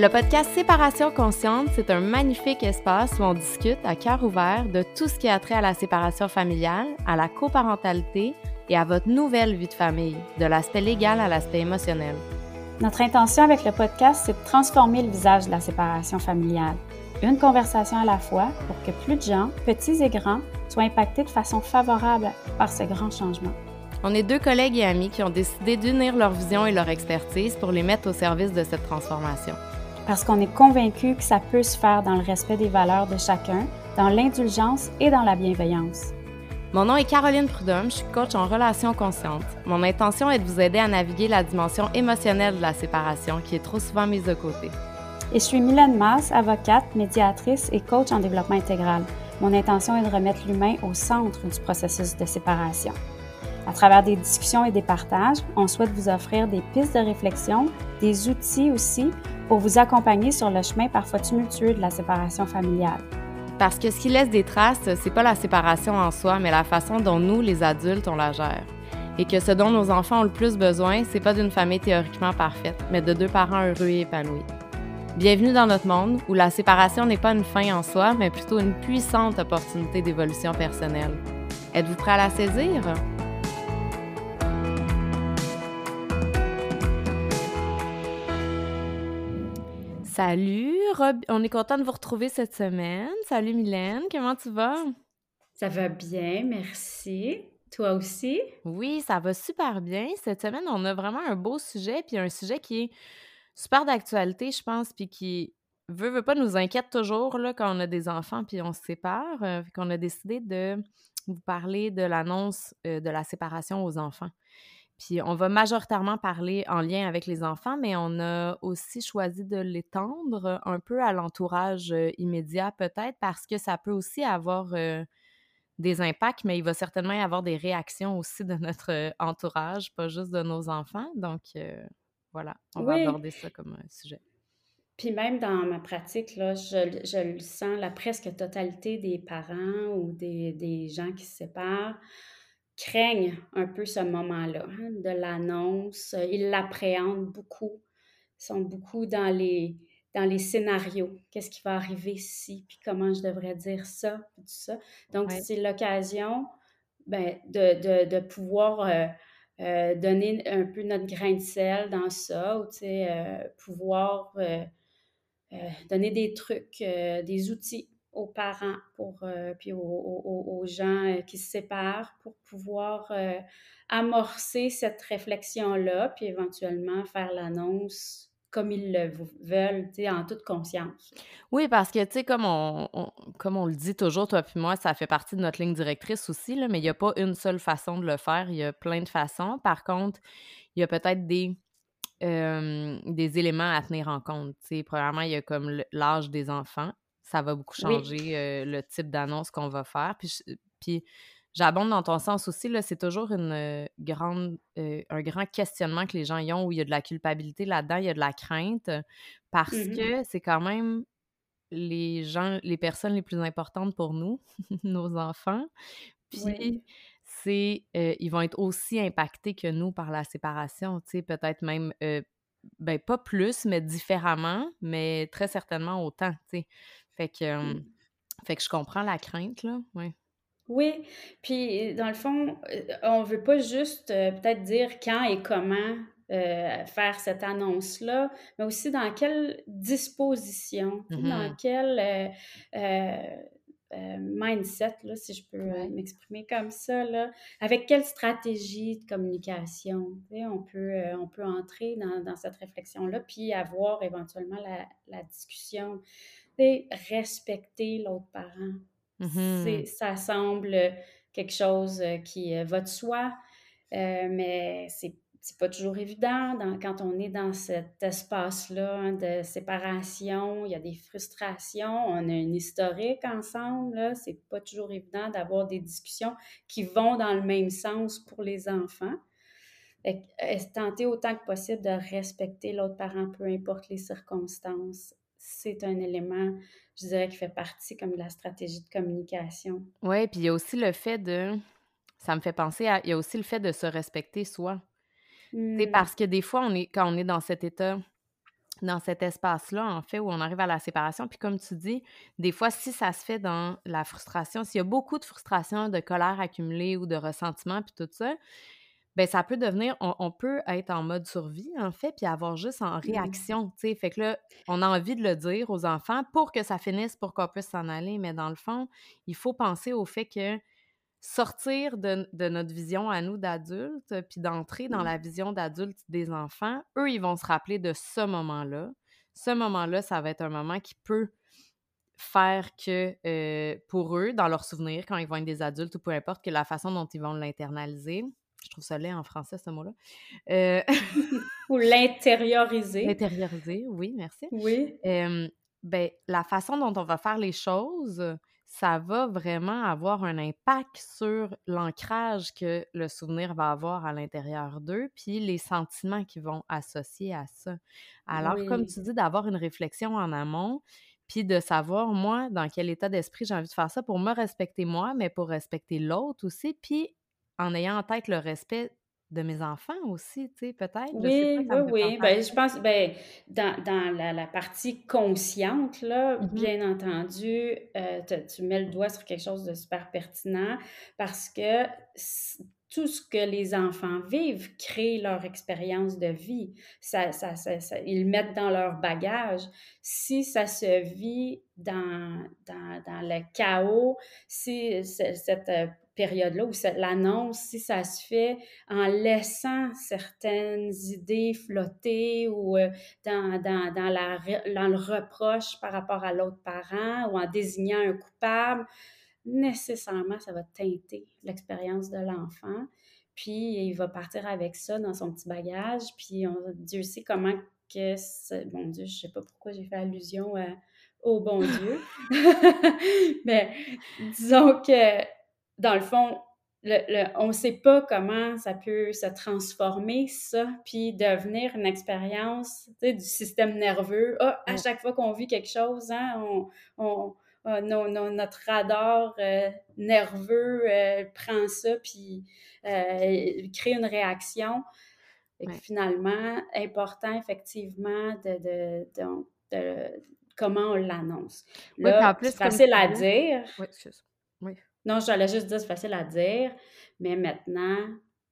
Le podcast Séparation consciente, c'est un magnifique espace où on discute à cœur ouvert de tout ce qui a trait à la séparation familiale, à la coparentalité et à votre nouvelle vie de famille, de l'aspect légal à l'aspect émotionnel. Notre intention avec le podcast, c'est de transformer le visage de la séparation familiale. Une conversation à la fois pour que plus de gens, petits et grands, soient impactés de façon favorable par ce grand changement. On est deux collègues et amis qui ont décidé d'unir leur vision et leur expertise pour les mettre au service de cette transformation parce qu'on est convaincu que ça peut se faire dans le respect des valeurs de chacun, dans l'indulgence et dans la bienveillance. Mon nom est Caroline Prudhomme, je suis coach en relations conscientes. Mon intention est de vous aider à naviguer la dimension émotionnelle de la séparation qui est trop souvent mise de côté. Et je suis Mylène Mass, avocate, médiatrice et coach en développement intégral. Mon intention est de remettre l'humain au centre du processus de séparation. À travers des discussions et des partages, on souhaite vous offrir des pistes de réflexion, des outils aussi pour vous accompagner sur le chemin parfois tumultueux de la séparation familiale. Parce que ce qui laisse des traces, c'est pas la séparation en soi, mais la façon dont nous, les adultes, on la gère. Et que ce dont nos enfants ont le plus besoin, c'est pas d'une famille théoriquement parfaite, mais de deux parents heureux et épanouis. Bienvenue dans notre monde où la séparation n'est pas une fin en soi, mais plutôt une puissante opportunité d'évolution personnelle. Êtes-vous prêt à la saisir? Salut, Rob. On est content de vous retrouver cette semaine. Salut Mylène, comment tu vas? Ça va bien, merci. Toi aussi? Oui, ça va super bien. Cette semaine, on a vraiment un beau sujet, puis un sujet qui est super d'actualité, je pense, puis qui veut, veut pas nous inquiète toujours là, quand on a des enfants puis on se sépare, euh, qu'on a décidé de vous parler de l'annonce euh, de la séparation aux enfants. Puis on va majoritairement parler en lien avec les enfants, mais on a aussi choisi de l'étendre un peu à l'entourage euh, immédiat peut-être parce que ça peut aussi avoir euh, des impacts, mais il va certainement y avoir des réactions aussi de notre euh, entourage, pas juste de nos enfants. Donc voilà, on va aborder ça comme un sujet. Puis même dans ma pratique, là, je, je le sens, la presque totalité des parents ou des, des gens qui se séparent craignent un peu ce moment-là hein, de l'annonce. Ils l'appréhendent beaucoup. Ils sont beaucoup dans les, dans les scénarios. Qu'est-ce qui va arriver si, puis comment je devrais dire ça, tout ça. Donc, c'est l'occasion ben, de, de, de, pouvoir euh, euh, donner un peu notre grain de sel dans ça, ou euh, pouvoir donner des trucs, des outils aux parents pour, euh, puis aux, gens euh, qui se séparent pour pouvoir euh, amorcer cette réflexion-là, puis éventuellement faire l'annonce comme ils le veulent, en toute conscience. Oui, parce que, tu sais, comme on, comme on le dit toujours, toi puis moi, ça fait partie de notre ligne directrice aussi, là, mais il n'y a pas une seule façon de le faire, il y a plein de façons. Par contre, il y a peut-être des, des éléments à tenir en compte. Sais, premièrement, il y a comme l'âge des enfants ça va beaucoup changer le type d'annonce qu'on va faire. Puis, puis j'abonde dans ton sens aussi, là, c'est toujours une grande, un grand questionnement que les gens y ont où il y a de la culpabilité là-dedans, il y a de la crainte, parce mmh que c'est quand même les gens, les personnes les plus importantes pour nous, nos enfants. Puis c'est, ils vont être aussi impactés que nous par la séparation, tu sais, peut-être même, ben pas plus, mais différemment, mais très certainement autant, tu sais. Fait que, mmh. fait que je comprends la crainte, là. Ouais. Oui, puis dans le fond, on veut pas juste peut-être dire quand et comment faire cette annonce-là, mais aussi dans quelle disposition, dans mmh quel mindset, là, si je peux m'exprimer comme ça, là, avec quelle stratégie de communication on, peut, on peut entrer dans, dans cette réflexion-là, puis avoir éventuellement la, la discussion respecter l'autre parent. Mmh ça semble quelque chose euh, qui euh, va de soi, euh, mais c'est c'est pas toujours évident quand on est dans cet espace-là hein, de séparation. Il y a des frustrations, on a une historique ensemble. C'est pas toujours évident d'avoir des discussions qui vont dans le même sens pour les enfants. tenter autant que possible de respecter l'autre parent, peu importe les circonstances c'est un élément, je dirais, qui fait partie comme de la stratégie de communication. Oui, puis il y a aussi le fait de. Ça me fait penser à. Il y a aussi le fait de se respecter soi. C'est mmh. parce que des fois, on est, quand on est dans cet état dans cet espace-là, en fait, où on arrive à la séparation. Puis comme tu dis, des fois, si ça se fait dans la frustration, s'il y a beaucoup de frustration, de colère accumulée ou de ressentiment, puis tout ça, ben ça peut devenir, on, peut être en mode survie, en fait, puis avoir juste en mmh. réaction, tu sais. Fait que là, on a envie de le dire aux enfants pour que ça finisse, pour qu'on puisse s'en aller. Mais dans le fond, il faut penser au fait que sortir de, notre vision à nous d'adultes, puis d'entrer dans mmh. la vision d'adulte des enfants, eux, ils vont se rappeler de ce moment-là. Ce moment-là, ça va être un moment qui peut faire que, euh, pour eux, dans leurs souvenirs, quand ils vont être des adultes ou peu importe, que la façon dont ils vont l'internaliser, je trouve ça laid en français, ce mot-là. Euh, ou l'intérioriser. L'intérioriser, oui, merci. Oui. ben, la façon dont on va faire les choses, ça va vraiment avoir un impact sur l'ancrage que le souvenir va avoir à l'intérieur d'eux, puis les sentiments qui vont associer à ça. Alors, comme tu dis, d'avoir une réflexion en amont, puis de savoir, moi, dans quel état d'esprit j'ai envie de faire ça pour me respecter moi, mais pour respecter l'autre aussi, puis en ayant en tête le respect de mes enfants aussi, tu sais, peut-être? Oui, oui, oui. Ben, je pense, ben, dans, dans la, la, partie consciente, là, mmh bien entendu, euh, tu mets le doigt sur quelque chose de super pertinent parce que tout ce que les enfants vivent crée leur expérience de vie. Ça, ça, ça, ils le mettent dans leur bagage. Si ça se vit dans, dans, dans le chaos, si cette euh, période-là où l'annonce, si ça se fait en laissant certaines idées flotter ou euh, dans, dans, dans, la, dans le reproche par rapport à l'autre parent ou en désignant un coupable, nécessairement, ça va teinter l'expérience de l'enfant. Puis il va partir avec ça dans son petit bagage. Puis Dieu sait comment que... Bon Dieu, je sais pas pourquoi j'ai fait allusion au bon Dieu. Mais disons que dans le fond, on ne sait pas comment ça peut se transformer, ça, puis devenir une expérience du système nerveux. Ah, à chaque fois qu'on vit quelque chose, hein, on, ah, notre radar euh, nerveux euh, prend ça, puis euh, crée une réaction. Et finalement, important effectivement de, de, comment on l'annonce. Là, c'est facile à dire. Oui, oui. Non, j'allais juste dire, c'est facile à dire, mais maintenant,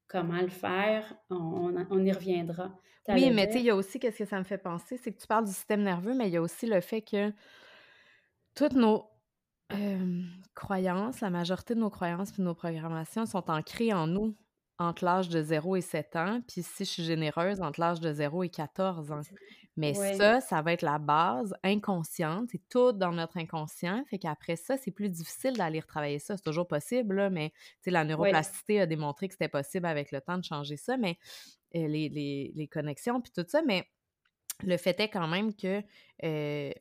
comment le faire, on, y reviendra. Oui, mais tu sais, il y a aussi, qu'est-ce que ça me fait penser, c'est que tu parles du système nerveux, mais il y a aussi le fait que toutes nos croyances, la majorité de nos croyances et de nos programmations sont ancrées en nous entre l'âge de 0 et 7 ans, puis si je suis généreuse, entre l'âge de 0 et 14 ans. Mais ça, ça va être la base inconsciente, c'est tout dans notre inconscient, fait qu'après ça, c'est plus difficile d'aller retravailler ça, c'est toujours possible, là, mais la neuroplasticité a démontré que c'était possible avec le temps de changer ça, mais les, les, les, connexions, puis tout ça, mais le fait est quand même que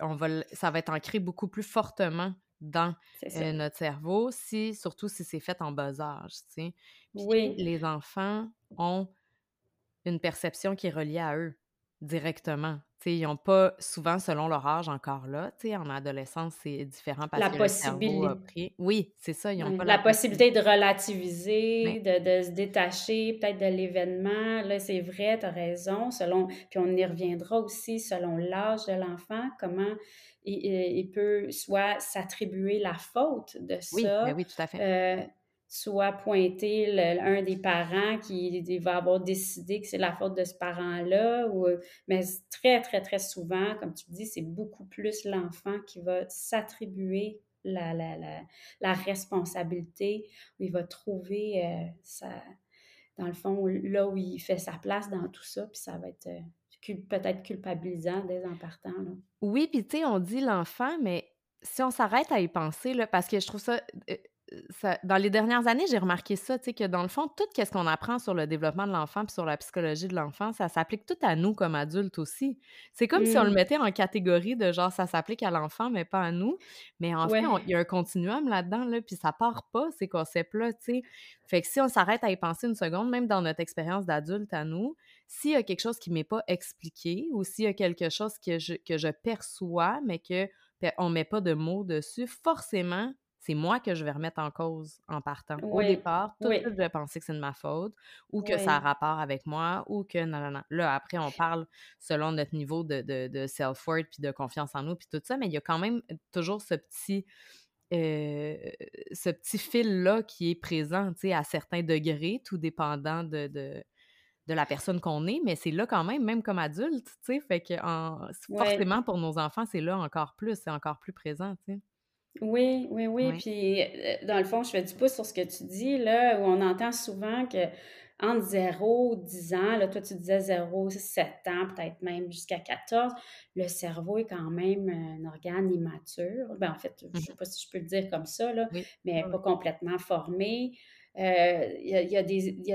on va, ça va être ancré beaucoup plus fortement dans notre cerveau, si, surtout si c'est fait en bas âge. Tu oui. Les enfants ont une perception qui est reliée à eux directement. ils n'ont pas, souvent selon leur âge encore là, en adolescence, c'est différent parce la que possibilité. le cerveau Oui, c'est ça, ils ont pas la, possibilité de relativiser, de, de, se détacher peut-être de l'événement. Là, c'est vrai, tu as raison, selon, puis on y reviendra aussi selon l'âge de l'enfant, comment il, il, peut soit s'attribuer la faute de oui, ça. Ben oui, tout à fait. Euh, soit pointer un des parents qui va avoir décidé que c'est la faute de ce parent-là. Ou, mais très, très, très souvent, comme tu dis, c'est beaucoup plus l'enfant qui va s'attribuer la, la, responsabilité, il va trouver euh, dans le fond, là où il fait sa place dans tout ça, puis ça va être euh, peut-être culpabilisant dès en partant. Là. Oui, puis tu sais, on dit l'enfant, mais si on s'arrête à y penser, là, parce que je trouve ça euh, dans les dernières années, j'ai remarqué ça, tu sais, que dans le fond, tout ce qu'on apprend sur le développement de l'enfant puis sur la psychologie de l'enfant, ça s'applique tout à nous comme adultes aussi. C'est comme si on le mmh. mettait en catégorie de genre, ça s'applique à l'enfant, mais pas à nous. Mais en fait, il y a un continuum là-dedans, là, puis ça part pas, ces concepts-là, tu sais. Fait que si on s'arrête à y penser une seconde, même dans notre expérience d'adulte à nous, s'il y a quelque chose qui m'est pas expliqué ou s'il y a quelque chose que je, que je perçois, mais que on met pas de mots dessus, forcément, c'est moi que je vais remettre en cause en partant. Au départ, tout suite, je vais penser que c'est de ma faute ou que ça a rapport avec moi ou que non, non, non. Là, après, on parle selon notre niveau de, de, self-worth puis de confiance en nous puis tout ça, mais il y a quand même toujours ce petit. Euh, ce petit fil-là qui est présent, à certains degrés, tout dépendant de, de la personne qu'on est, mais c'est là quand même, même comme adulte, tu sais, fait que forcément pour nos enfants, c'est là encore plus, c'est encore plus présent, tu sais. Oui, oui, oui, puis euh, dans le fond, je fais du pouce sur ce que tu dis, là, où on entend souvent que entre 0 10 ans, là, toi tu disais 0, 7 ans, peut-être même jusqu'à 14, le cerveau est quand même un organe immature. Ben, en fait, je ne mmh sais pas si je peux le dire comme ça, là, mais pas complètement formé. Euh, il y, a,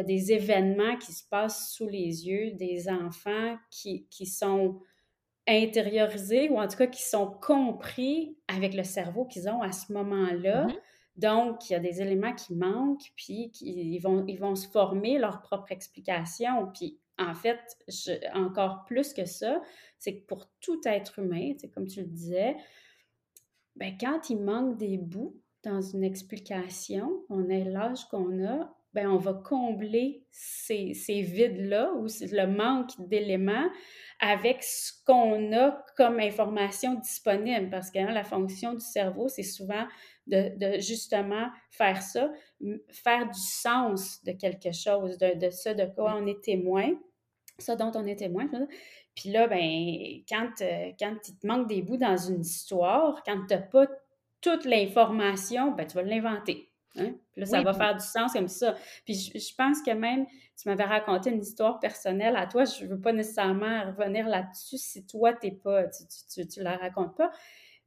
des, événements qui se passent sous les yeux des enfants qui, sont intériorisés ou en tout cas qui sont compris avec le cerveau qu'ils ont à ce moment-là. Mm-hmm. Donc, il y a des éléments qui manquent, puis ils, vont, ils vont se former leur propre explication. Puis, en fait, encore plus que ça, c'est que pour tout être humain, comme tu le disais, ben, quand il manque des bouts, dans une explication, on est l'âge qu'on a, ben on va combler ces, ces vides-là ou le manque d'éléments avec ce qu'on a comme information disponible. Parce que hein, la fonction du cerveau, c'est souvent de, de, justement faire ça, faire du sens de quelque chose, de, de ce de quoi on est témoin, ça dont on est témoin. Puis là, ben, quand, euh, quand il te manque des bouts dans une histoire, quand tu n'as pas toute l'information, ben, tu vas l'inventer. Hein? Puis là, ça va faire du sens comme ça. Puis je, pense que même, tu m'avais raconté une histoire personnelle à toi, je ne veux pas nécessairement revenir là-dessus si toi, t'es pas, tu ne la racontes pas.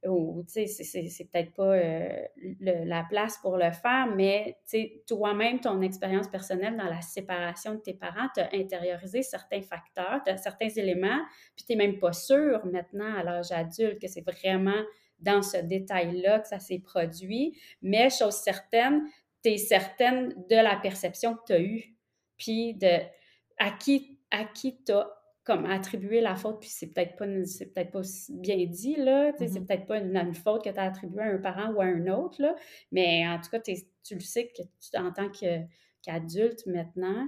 Ou, tu sais, c'est peut-être pas euh, la place pour le faire, mais, tu sais, toi-même, ton expérience personnelle dans la séparation de tes parents, tu as intériorisé certains facteurs, certains éléments, puis tu n'es même pas sûr maintenant, à l'âge adulte, que c'est vraiment dans ce détail-là que ça s'est produit, mais chose certaine, tu es certaine de la perception que tu as eue, puis de à qui, à qui tu as comme attribué la faute, puis c'est peut-être pas c'est peut-être pas bien dit, là, c'est mm-hmm. peut-être pas une, faute que tu as attribuée à un parent ou à un autre, là, mais en tout cas, tu le sais que tu, en tant qu'adulte maintenant,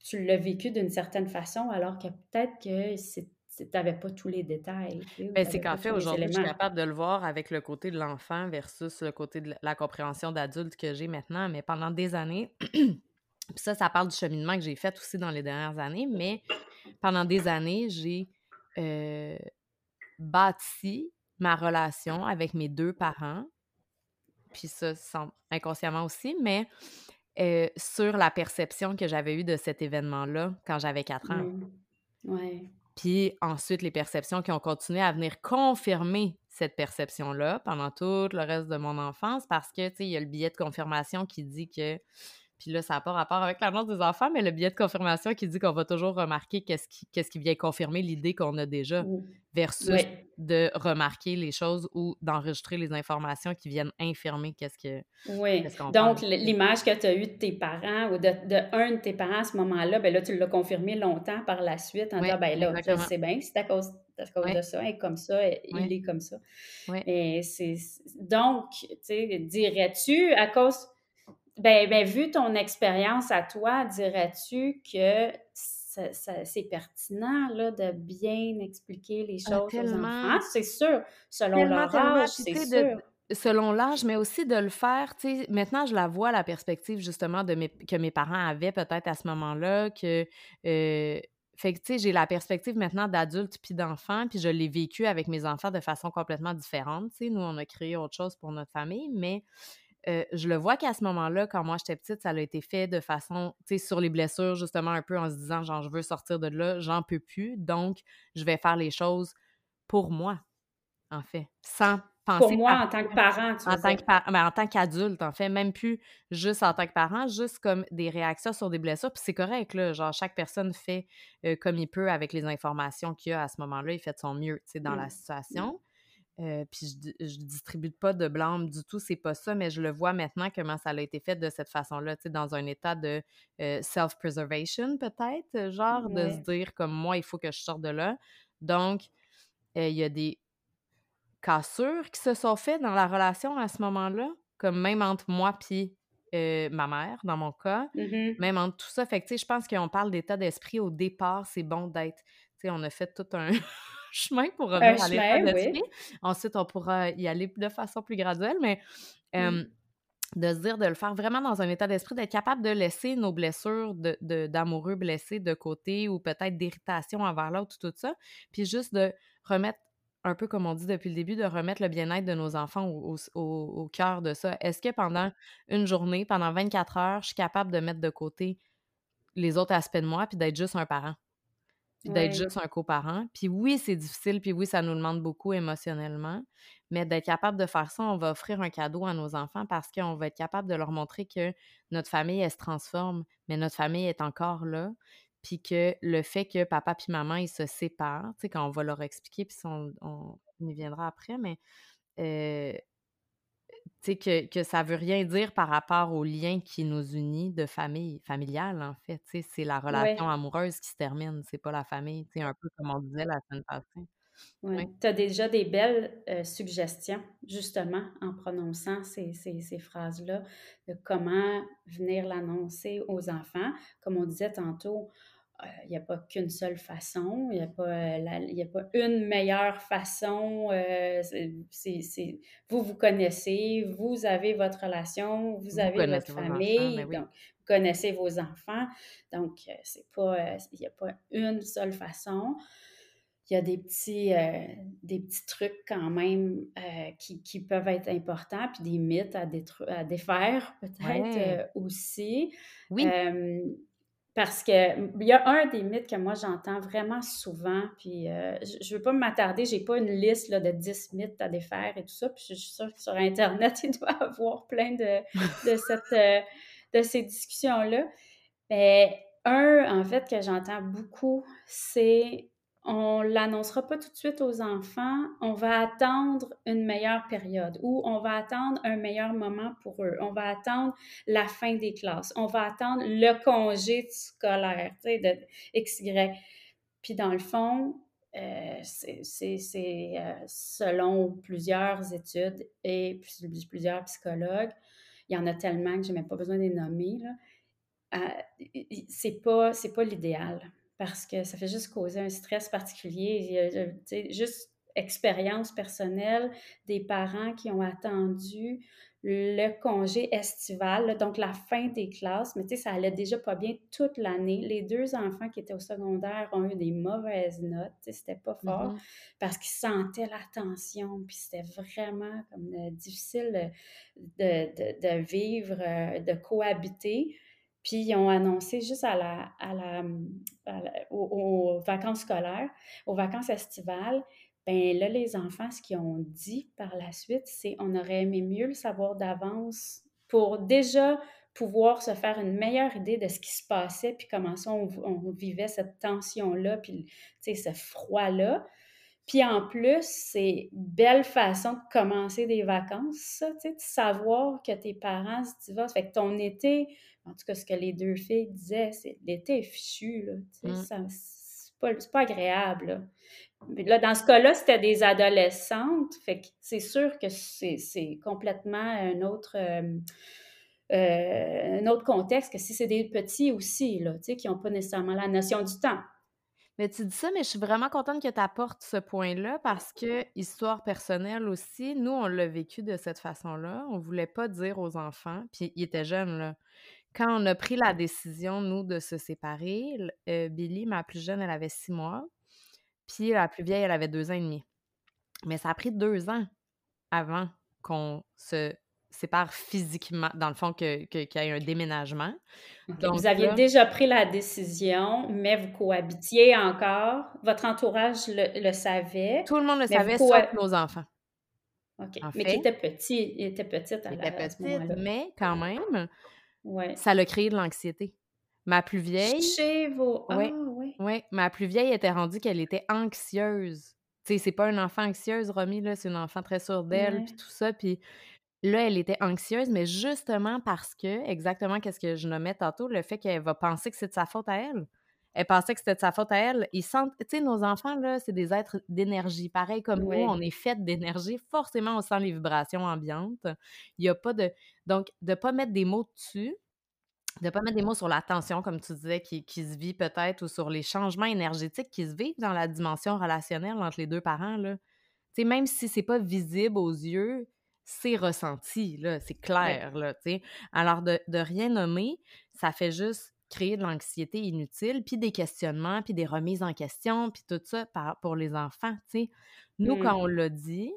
tu l'as vécu d'une certaine façon, alors que peut-être que c'est tu n'avais pas tous les détails. Ben, c'est qu'en fait, aujourd'hui, je suis capable de le voir avec le côté de l'enfant versus le côté de la compréhension d'adulte que j'ai maintenant. Mais pendant des années, puis ça, ça parle du cheminement que j'ai fait aussi dans les dernières années, mais pendant des années, j'ai euh, bâti ma relation avec mes deux parents, puis ça, inconsciemment aussi, mais euh, sur la perception que j'avais eue de cet événement-là quand j'avais quatre ans. Ouais. Puis ensuite, les perceptions qui ont continué à venir confirmer cette perception-là pendant tout le reste de mon enfance parce que, tu sais, il y a le billet de confirmation qui dit que puis là, ça n'a pas rapport avec l'annonce des enfants, mais le billet de confirmation qui dit qu'on va toujours remarquer qu'est-ce qui, qu'est-ce qui vient confirmer l'idée qu'on a déjà, versus de remarquer les choses ou d'enregistrer les informations qui viennent infirmer qu'est-ce que. Oui. Donc, l'image que tu as eue de tes parents ou de, de, un de tes parents à ce moment-là, ben là, tu l'as confirmé longtemps par la suite en disant, ben là, je sais bien, c'est à cause, à cause de ça, et comme ça, il est comme ça. Et c'est. Donc, tu sais, dirais-tu, à cause ben, ben, vu ton expérience à toi, dirais-tu que c'est pertinent là, de bien expliquer les ah, choses aux enfants? C'est sûr, selon leur âge, c'est sûr. selon l'âge, mais aussi de le faire, tu sais, maintenant je la vois, la perspective justement de mes, que mes parents avaient peut-être à ce moment-là, que... Euh, fait que, tu sais, j'ai la perspective maintenant d'adulte puis d'enfant, puis je l'ai vécu avec mes enfants de façon complètement différente. Tu sais, nous, on a créé autre chose pour notre famille, mais euh, je le vois qu'à ce moment-là, quand moi j'étais petite, ça a été fait de façon, tu sais, sur les blessures, justement, un peu en se disant, genre, je veux sortir de là, j'en peux plus, donc je vais faire les choses pour moi, en fait, sans penser. Pour moi, en tant que parent, tu en, tant que ben, en tant qu'adulte, en fait, même plus juste en tant que parent, juste comme des réactions sur des blessures, puis c'est correct, là, genre, chaque personne fait euh, comme il peut avec les informations qu'il a à ce moment-là, il fait de son mieux, tu sais, dans la mmh. Euh, puis je, je distribue pas de blâme du tout, c'est pas ça, mais je le vois maintenant comment ça a été fait de cette façon-là, tu sais, dans un état de euh, self-preservation peut-être, genre de se dire comme moi, il faut que je sorte de là. Donc, euh, il y a des cassures qui se sont faites dans la relation à ce moment-là, comme même entre moi puis euh, ma mère, dans mon cas, mm-hmm. même entre tout ça. Fait que, tu sais, je pense qu'on parle d'état d'esprit au départ, c'est bon d'être, tu sais, on a fait tout un chemin pour revenir à l'état d'esprit. Ensuite, on pourra y aller de façon plus graduelle, mais mm. de se dire de le faire vraiment dans un état d'esprit, d'être capable de laisser nos blessures d'amoureux de, blessés de côté ou peut-être d'irritation envers l'autre, tout ça, puis juste de remettre un peu comme on dit depuis le début, de remettre le bien-être de nos enfants au, cœur de ça. Est-ce que pendant une journée, pendant 24 heures, je suis capable de mettre de côté les autres aspects de moi puis d'être juste un parent? D'être juste un coparent. Puis oui, c'est difficile, puis oui, ça nous demande beaucoup émotionnellement, mais d'être capable de faire ça, on va offrir un cadeau à nos enfants parce qu'on va être capable de leur montrer que notre famille, elle se transforme, mais notre famille est encore là, puis que le fait que papa puis maman, ils se séparent, tu sais, quand on va leur expliquer, puis on, on, y viendra après, mais euh, que, que ça veut rien dire par rapport au lien qui nous unit de famille, familiale, en fait, c'est la relation amoureuse qui se termine, c'est pas la famille, tu sais, un peu comme on disait la semaine passée. Oui. Tu as déjà des belles euh, suggestions, justement, en prononçant ces, ces, ces phrases-là, de comment venir l'annoncer aux enfants. Comme on disait tantôt, il n'y a pas qu'une seule façon, il n'y a, pas, a pas une meilleure façon. Euh, c'est, vous vous connaissez, vous avez votre relation, vous, avez votre famille, ben donc vous connaissez vos enfants. Donc, euh, c'est pas, euh, il n'y a pas une seule façon. Il y a des petits, des petits trucs quand même qui, qui, peuvent être importants, puis des mythes à, à défaire peut-être aussi. Oui. Parce qu'il y a un des mythes que moi j'entends vraiment souvent, puis euh, je ne veux pas m'attarder, j'ai pas une liste là, de 10 mythes à défaire et tout ça, puis je suis sûre que sur Internet, il doit y avoir plein de, de, cette, euh, de ces discussions-là. Mais un, en fait, que j'entends beaucoup, c'est on l'annoncera pas tout de suite aux enfants, on va attendre une meilleure période ou on va attendre un meilleur moment pour eux. On va attendre la fin des classes. On va attendre le congé scolaire, tu sais, de XY. Puis dans le fond, euh, c'est euh, selon plusieurs études et plusieurs psychologues, il y en a tellement que je n'ai même pas besoin de les nommer. Euh, c'est pas l'idéal parce que ça fait juste causer un stress particulier. juste expérience personnelle des parents qui ont attendu le congé estival, donc la fin des classes, mais tu sais, ça allait déjà pas bien toute l'année. Les deux enfants qui étaient au secondaire ont eu des mauvaises notes, c'était pas fort, mm-hmm. parce qu'ils sentaient la tension, puis c'était vraiment comme euh, difficile de, de, vivre, euh, de cohabiter. Puis ils ont annoncé juste à la, à la, aux, vacances scolaires, aux vacances estivales, ben là, les enfants, ce qu'ils ont dit par la suite, c'est on aurait aimé mieux le savoir d'avance pour déjà pouvoir se faire une meilleure idée de ce qui se passait, puis comment ça on, on vivait cette tension-là, puis ce froid-là. Puis en plus, c'est belle façon de commencer des vacances, ça, tu sais, de savoir que tes parents se divorcent. Fait que ton été, en tout cas, ce que les deux filles disaient, c'est l'été est fichu, là. Tu sais, mmh. c'est pas, pas, agréable, là. Là, dans ce cas-là, c'était des adolescentes. Fait que c'est sûr que c'est complètement un autre. Euh, euh, un autre contexte que si c'est des petits aussi, là, tu sais, qui n'ont pas nécessairement la notion du temps. Mais tu dis ça, mais je suis vraiment contente que tu apportes ce point-là parce que, histoire personnelle aussi, nous, on l'a vécu de cette façon-là. On voulait pas dire aux enfants, puis ils étaient jeunes, là. Quand on a pris la décision, nous, de se séparer, euh, Billy, ma plus jeune, elle avait six mois, puis la plus vieille, elle avait deux ans et demi. Mais ça a pris deux ans avant qu'on se sépare physiquement, dans le fond, qu'il que, y ait un déménagement. Donc, vous aviez déjà pris la décision, mais vous cohabitiez encore. Votre entourage le, savait. Tout le monde le savait, sauf nos enfants. OK. mais qui était petit, il était petit à, était petit, mais quand même, ouais. ça a créé de l'anxiété. Ma plus vieille... Chez vos... Oui, ah, oui. ma plus vieille était rendue qu'elle était anxieuse. Tu sais, c'est pas un enfant anxieuse, Romy, là, c'est une enfant très sûre d'elle, puis tout ça, puis Là, elle était anxieuse, mais justement parce que, exactement qu'est-ce que je nommais tantôt, le fait qu'elle va penser que c'est de sa faute à elle. elle pensait que c'était de sa faute à elle. Ils sentent, tu sais, nos enfants, là, c'est des êtres d'énergie. Pareil comme nous, on est fait d'énergie. Forcément, on sent les vibrations ambiantes. Il n'y a pas de. Donc, de ne pas mettre des mots dessus, de ne pas mettre des mots sur la tension, comme tu disais, qui, qui se vit peut-être, ou sur les changements énergétiques qui se vivent dans la dimension relationnelle entre les deux parents, là. Tu sais, même si c'est pas visible aux yeux, c'est ressenti, là, c'est clair, là, tu sais. Alors, de, de rien nommer, ça fait juste créer de l'anxiété inutile, puis des questionnements, puis des remises en question, puis tout ça pour les enfants, tu sais. Nous, quand mmh. on l'a dit,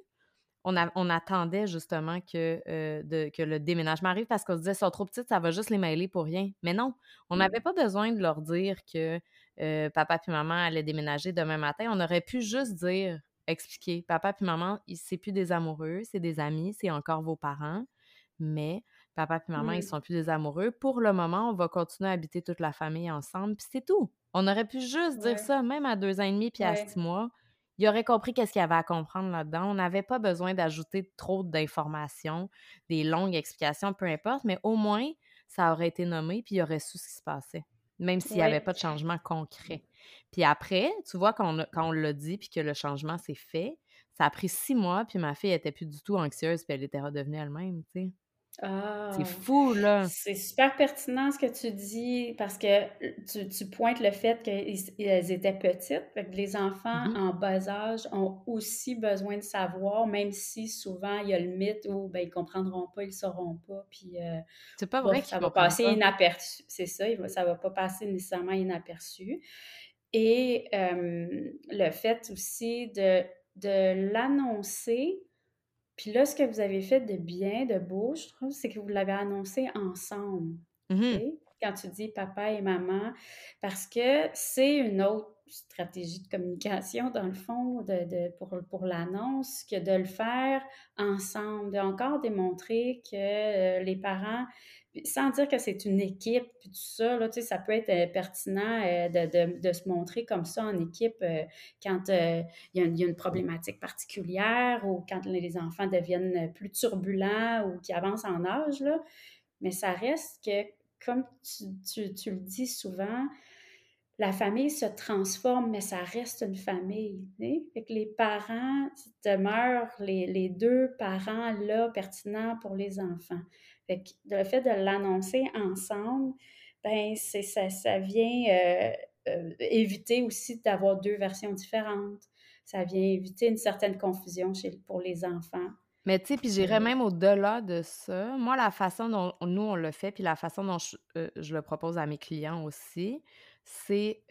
on, on, attendait justement que, euh, de, que le déménagement arrive parce qu'on se disait, sont trop petites, ça va juste les mêler pour rien. Mais non, on mmh. n'avait pas besoin de leur dire que euh, papa puis maman allaient déménager demain matin. On aurait pu juste dire, expliquer, papa puis maman, c'est plus des amoureux, c'est des amis, c'est encore vos parents, mais papa puis maman, ils sont plus des amoureux. Pour le moment, on va continuer à habiter toute la famille ensemble, puis c'est tout. On aurait pu juste dire ça, même à deux ans et demi puis à six mois. Il aurait compris qu'est-ce qu'il y avait à comprendre là-dedans. On n'avait pas besoin d'ajouter trop d'informations, des longues explications, peu importe, mais au moins, ça aurait été nommé, puis il aurait su ce qui se passait, même s'il n'y avait pas de changement concret. Puis après, tu vois, quand on, quand on l'a dit, puis que le changement s'est fait, ça a pris six mois, puis ma fille était plus du tout anxieuse, puis elle était redevenue elle-même, tu sais. C'est ah! fou, là! C'est super pertinent ce que tu dis parce que tu, tu pointes le fait qu'elles étaient petites. les enfants mmh en bas âge ont aussi besoin de savoir, même si souvent il y a le mythe où ben, ils ne comprendront pas, ils ne sauront pas. Puis, euh, c'est pas vrai ça va passer inaperçu. C'est ça, ça ne va pas passer nécessairement inaperçu. Et le fait aussi de, de l'annoncer puis là, ce que vous avez fait de bien, de beau, je trouve, c'est que vous l'avez annoncé ensemble. Mmh Quand tu dis papa et maman, parce que c'est une autre stratégie de communication, dans le fond, de, pour, pour l'annonce, que de le faire ensemble, de encore démontrer que euh, les parents sans dire que c'est une équipe, puis tout ça, là, ça peut être euh, pertinent euh, de, se montrer comme ça en équipe euh, quand il y, a une problématique particulière ou quand les enfants deviennent plus turbulents ou qui avancent en âge. Là. Mais ça reste que, comme tu, tu, le dis souvent, la famille se transforme, mais ça reste une famille. Fait les parents demeurent les, les deux parents là pertinents pour les enfants. Fait que le fait de l'annoncer ensemble, ben c'est ça, ça vient euh, euh, éviter aussi d'avoir deux versions différentes. Ça vient éviter une certaine confusion chez, pour les enfants. Mais tu sais, puis j'irais même au-delà de ça. Moi, la façon dont nous, on le fait, puis la façon dont je, euh, je le propose à mes clients aussi, c'est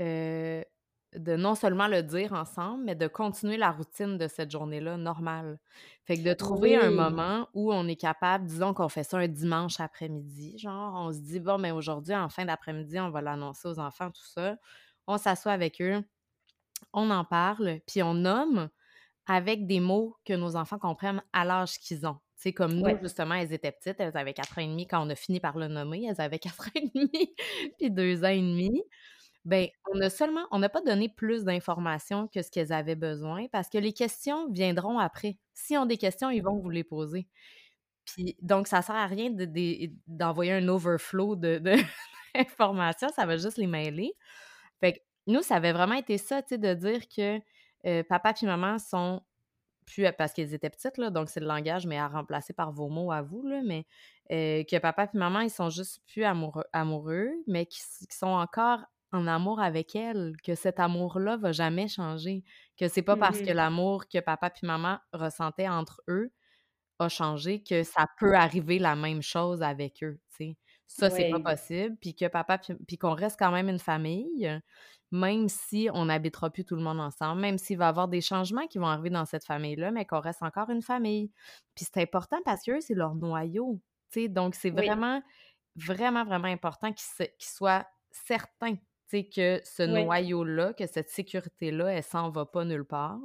de non seulement le dire ensemble, mais de continuer la routine de cette journée-là normale. Fait que de trouver un moment où on est capable, disons qu'on fait ça un dimanche après-midi, genre, on se dit, bon, mais aujourd'hui, en fin d'après-midi, on va l'annoncer aux enfants, tout ça. On s'assoit avec eux, on en parle, puis on nomme avec des mots que nos enfants comprennent à l'âge qu'ils ont. C'est comme nous, justement, elles étaient petites, elles avaient 4 ans et demi quand on a fini par le nommer, elles avaient 4 ans et demi, puis 2 ans et demi. Ben, on a seulement on n'a pas donné plus d'informations que ce qu'elles avaient besoin parce que les questions viendront après. S'ils ont des questions, ils vont vous les poser. Puis donc ça sert à rien d'envoyer un overflow d'informations, ça va juste les mêler. Fait que nous, ça avait vraiment été ça, tu sais, de dire que, papa et maman sont plus parce qu'elles étaient petites, là, donc c'est le langage, mais à remplacer par vos mots à vous, là, mais que papa et maman, ils sont juste plus amoureux, amoureux mais qui, qui sont encore en amour avec elle, que cet amour-là va jamais changer, que c'est pas parce que mmh l'amour que papa puis maman ressentaient entre eux a changé que ça peut arriver la même chose avec eux, tu sais. Ça, c'est pas possible, puis que papa puis qu'on reste quand même une famille, même si on n'habitera plus tout le monde ensemble, même s'il va y avoir des changements qui vont arriver dans cette famille-là, mais qu'on reste encore une famille. Puis c'est important parce que c'est leur noyau, tu sais. Donc c'est vraiment, vraiment, vraiment important qu'ils soient certains que ce noyau-là, que cette sécurité-là, elle s'en va pas nulle part,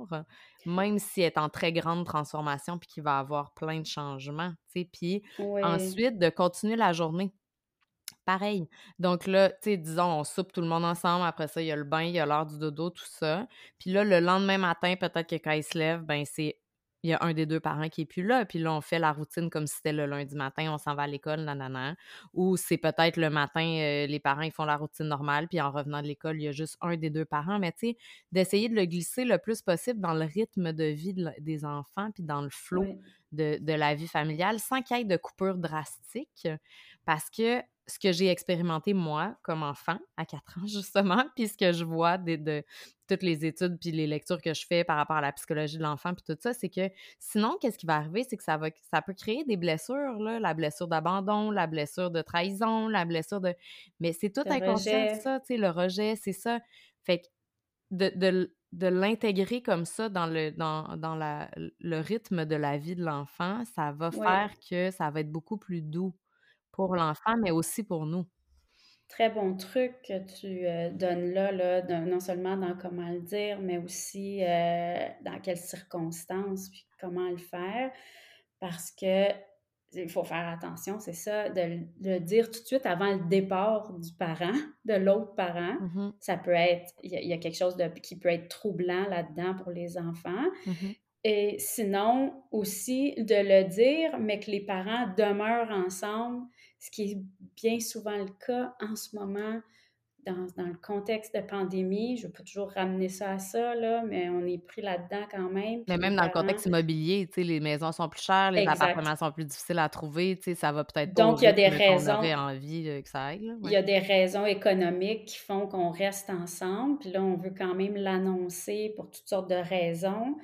même si elle est en très grande transformation puis qu'il va avoir plein de changements, Puis ensuite, de continuer la journée. Pareil. Donc là, tu sais, disons, on soupe tout le monde ensemble. Après ça, il y a le bain, il y a l'heure du dodo, tout ça. Puis là, le lendemain matin, peut-être que quand il se lève, ben c'est il y a un des deux parents qui est plus là, puis là, on fait la routine comme si c'était le lundi matin, on s'en va à l'école, nanana. Ou c'est peut-être le matin, euh, les parents, ils font la routine normale, puis en revenant de l'école, il y a juste un des deux parents. Mais tu sais, d'essayer de le glisser le plus possible dans le rythme de vie des enfants, puis dans le flot de, de, la vie familiale, sans qu'il y ait de coupure drastique. Parce que ce que j'ai expérimenté moi comme enfant à 4 ans justement, puis ce que je vois de, toutes les études puis les lectures que je fais par rapport à la psychologie de l'enfant puis tout ça, c'est que sinon qu'est-ce qui va arriver, c'est que ça va ça peut créer des blessures là, la blessure d'abandon, la blessure de trahison, la blessure de mais c'est tout inconscient ça, tu sais le rejet, c'est ça. Fait que de, de, l'intégrer comme ça dans le dans, dans la, le rythme de la vie de l'enfant, ça va faire que ça va être beaucoup plus doux pour l'enfant, mais aussi pour nous. Très bon truc que tu euh, donnes là, là non seulement dans comment le dire, mais aussi euh, dans quelles circonstances, puis comment le faire. Parce que il faut faire attention, c'est ça, de le dire tout de suite avant le départ du parent, de l'autre parent. Mmh ça peut être, il y, a quelque chose de, qui peut être troublant là-dedans pour les enfants. Mmh Et sinon, aussi de le dire, mais que les parents demeurent ensemble ce qui est bien souvent le cas en ce moment dans, dans le contexte de pandémie. Je ne veux pas toujours ramener ça à ça, là, mais on est pris là-dedans quand même. Mais même dans le contexte immobilier, les maisons sont plus chères, les appartements sont plus difficiles à trouver, ça va peut-être Donc, il y a des raisons. envie que ça aille. Il y a des raisons économiques qui font qu'on reste ensemble. Puis là, on veut quand même l'annoncer pour toutes sortes de raisons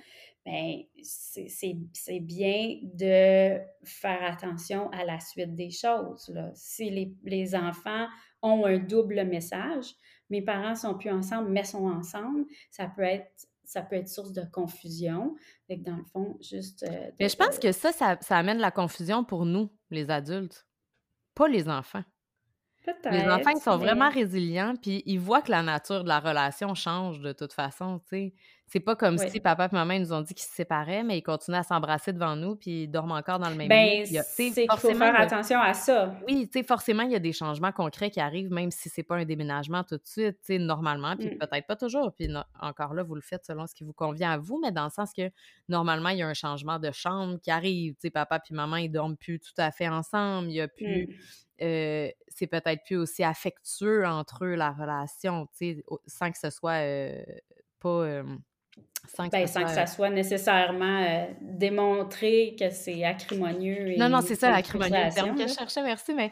ben, c'est bien de faire attention à la suite des choses. Là. Si les, les, enfants ont un double message, mes parents sont plus ensemble, mais sont ensemble, ça peut être ça peut être source de confusion. Fait dans le fond, juste. Euh, mais je pense que ça, ça, ça amène la confusion pour nous, les adultes, pas les enfants. Les enfants, ils sont vraiment résilients, puis ils voient que la nature de la relation change de toute façon, tu sais. C'est pas comme si papa et maman nous ont dit qu'ils se séparaient, mais ils continuent à s'embrasser devant nous, puis ils dorment encore dans le même ben, lit. c'est qu'il faut faire attention à ça. Oui, tu sais, forcément, il y a des changements concrets qui arrivent, même si c'est pas un déménagement tout de suite, tu sais, normalement, puis mmh. peut-être pas toujours. Puis encore là, vous le faites selon ce qui vous convient à vous, mais dans le sens que normalement, il y a un changement de chambre qui arrive. Tu sais, papa puis maman, ils dorment plus tout à fait ensemble. Il y a plus... Mmh. Euh, c'est peut-être plus aussi affectueux entre eux, la relation, tu sais, sans que ce soit euh, pas... sans, que, ben, ça soit... soit nécessairement euh, démontré que c'est acrimonieux. non, non, c'est ça, l'acrimonieux, le terme que je cherchais, merci, mais,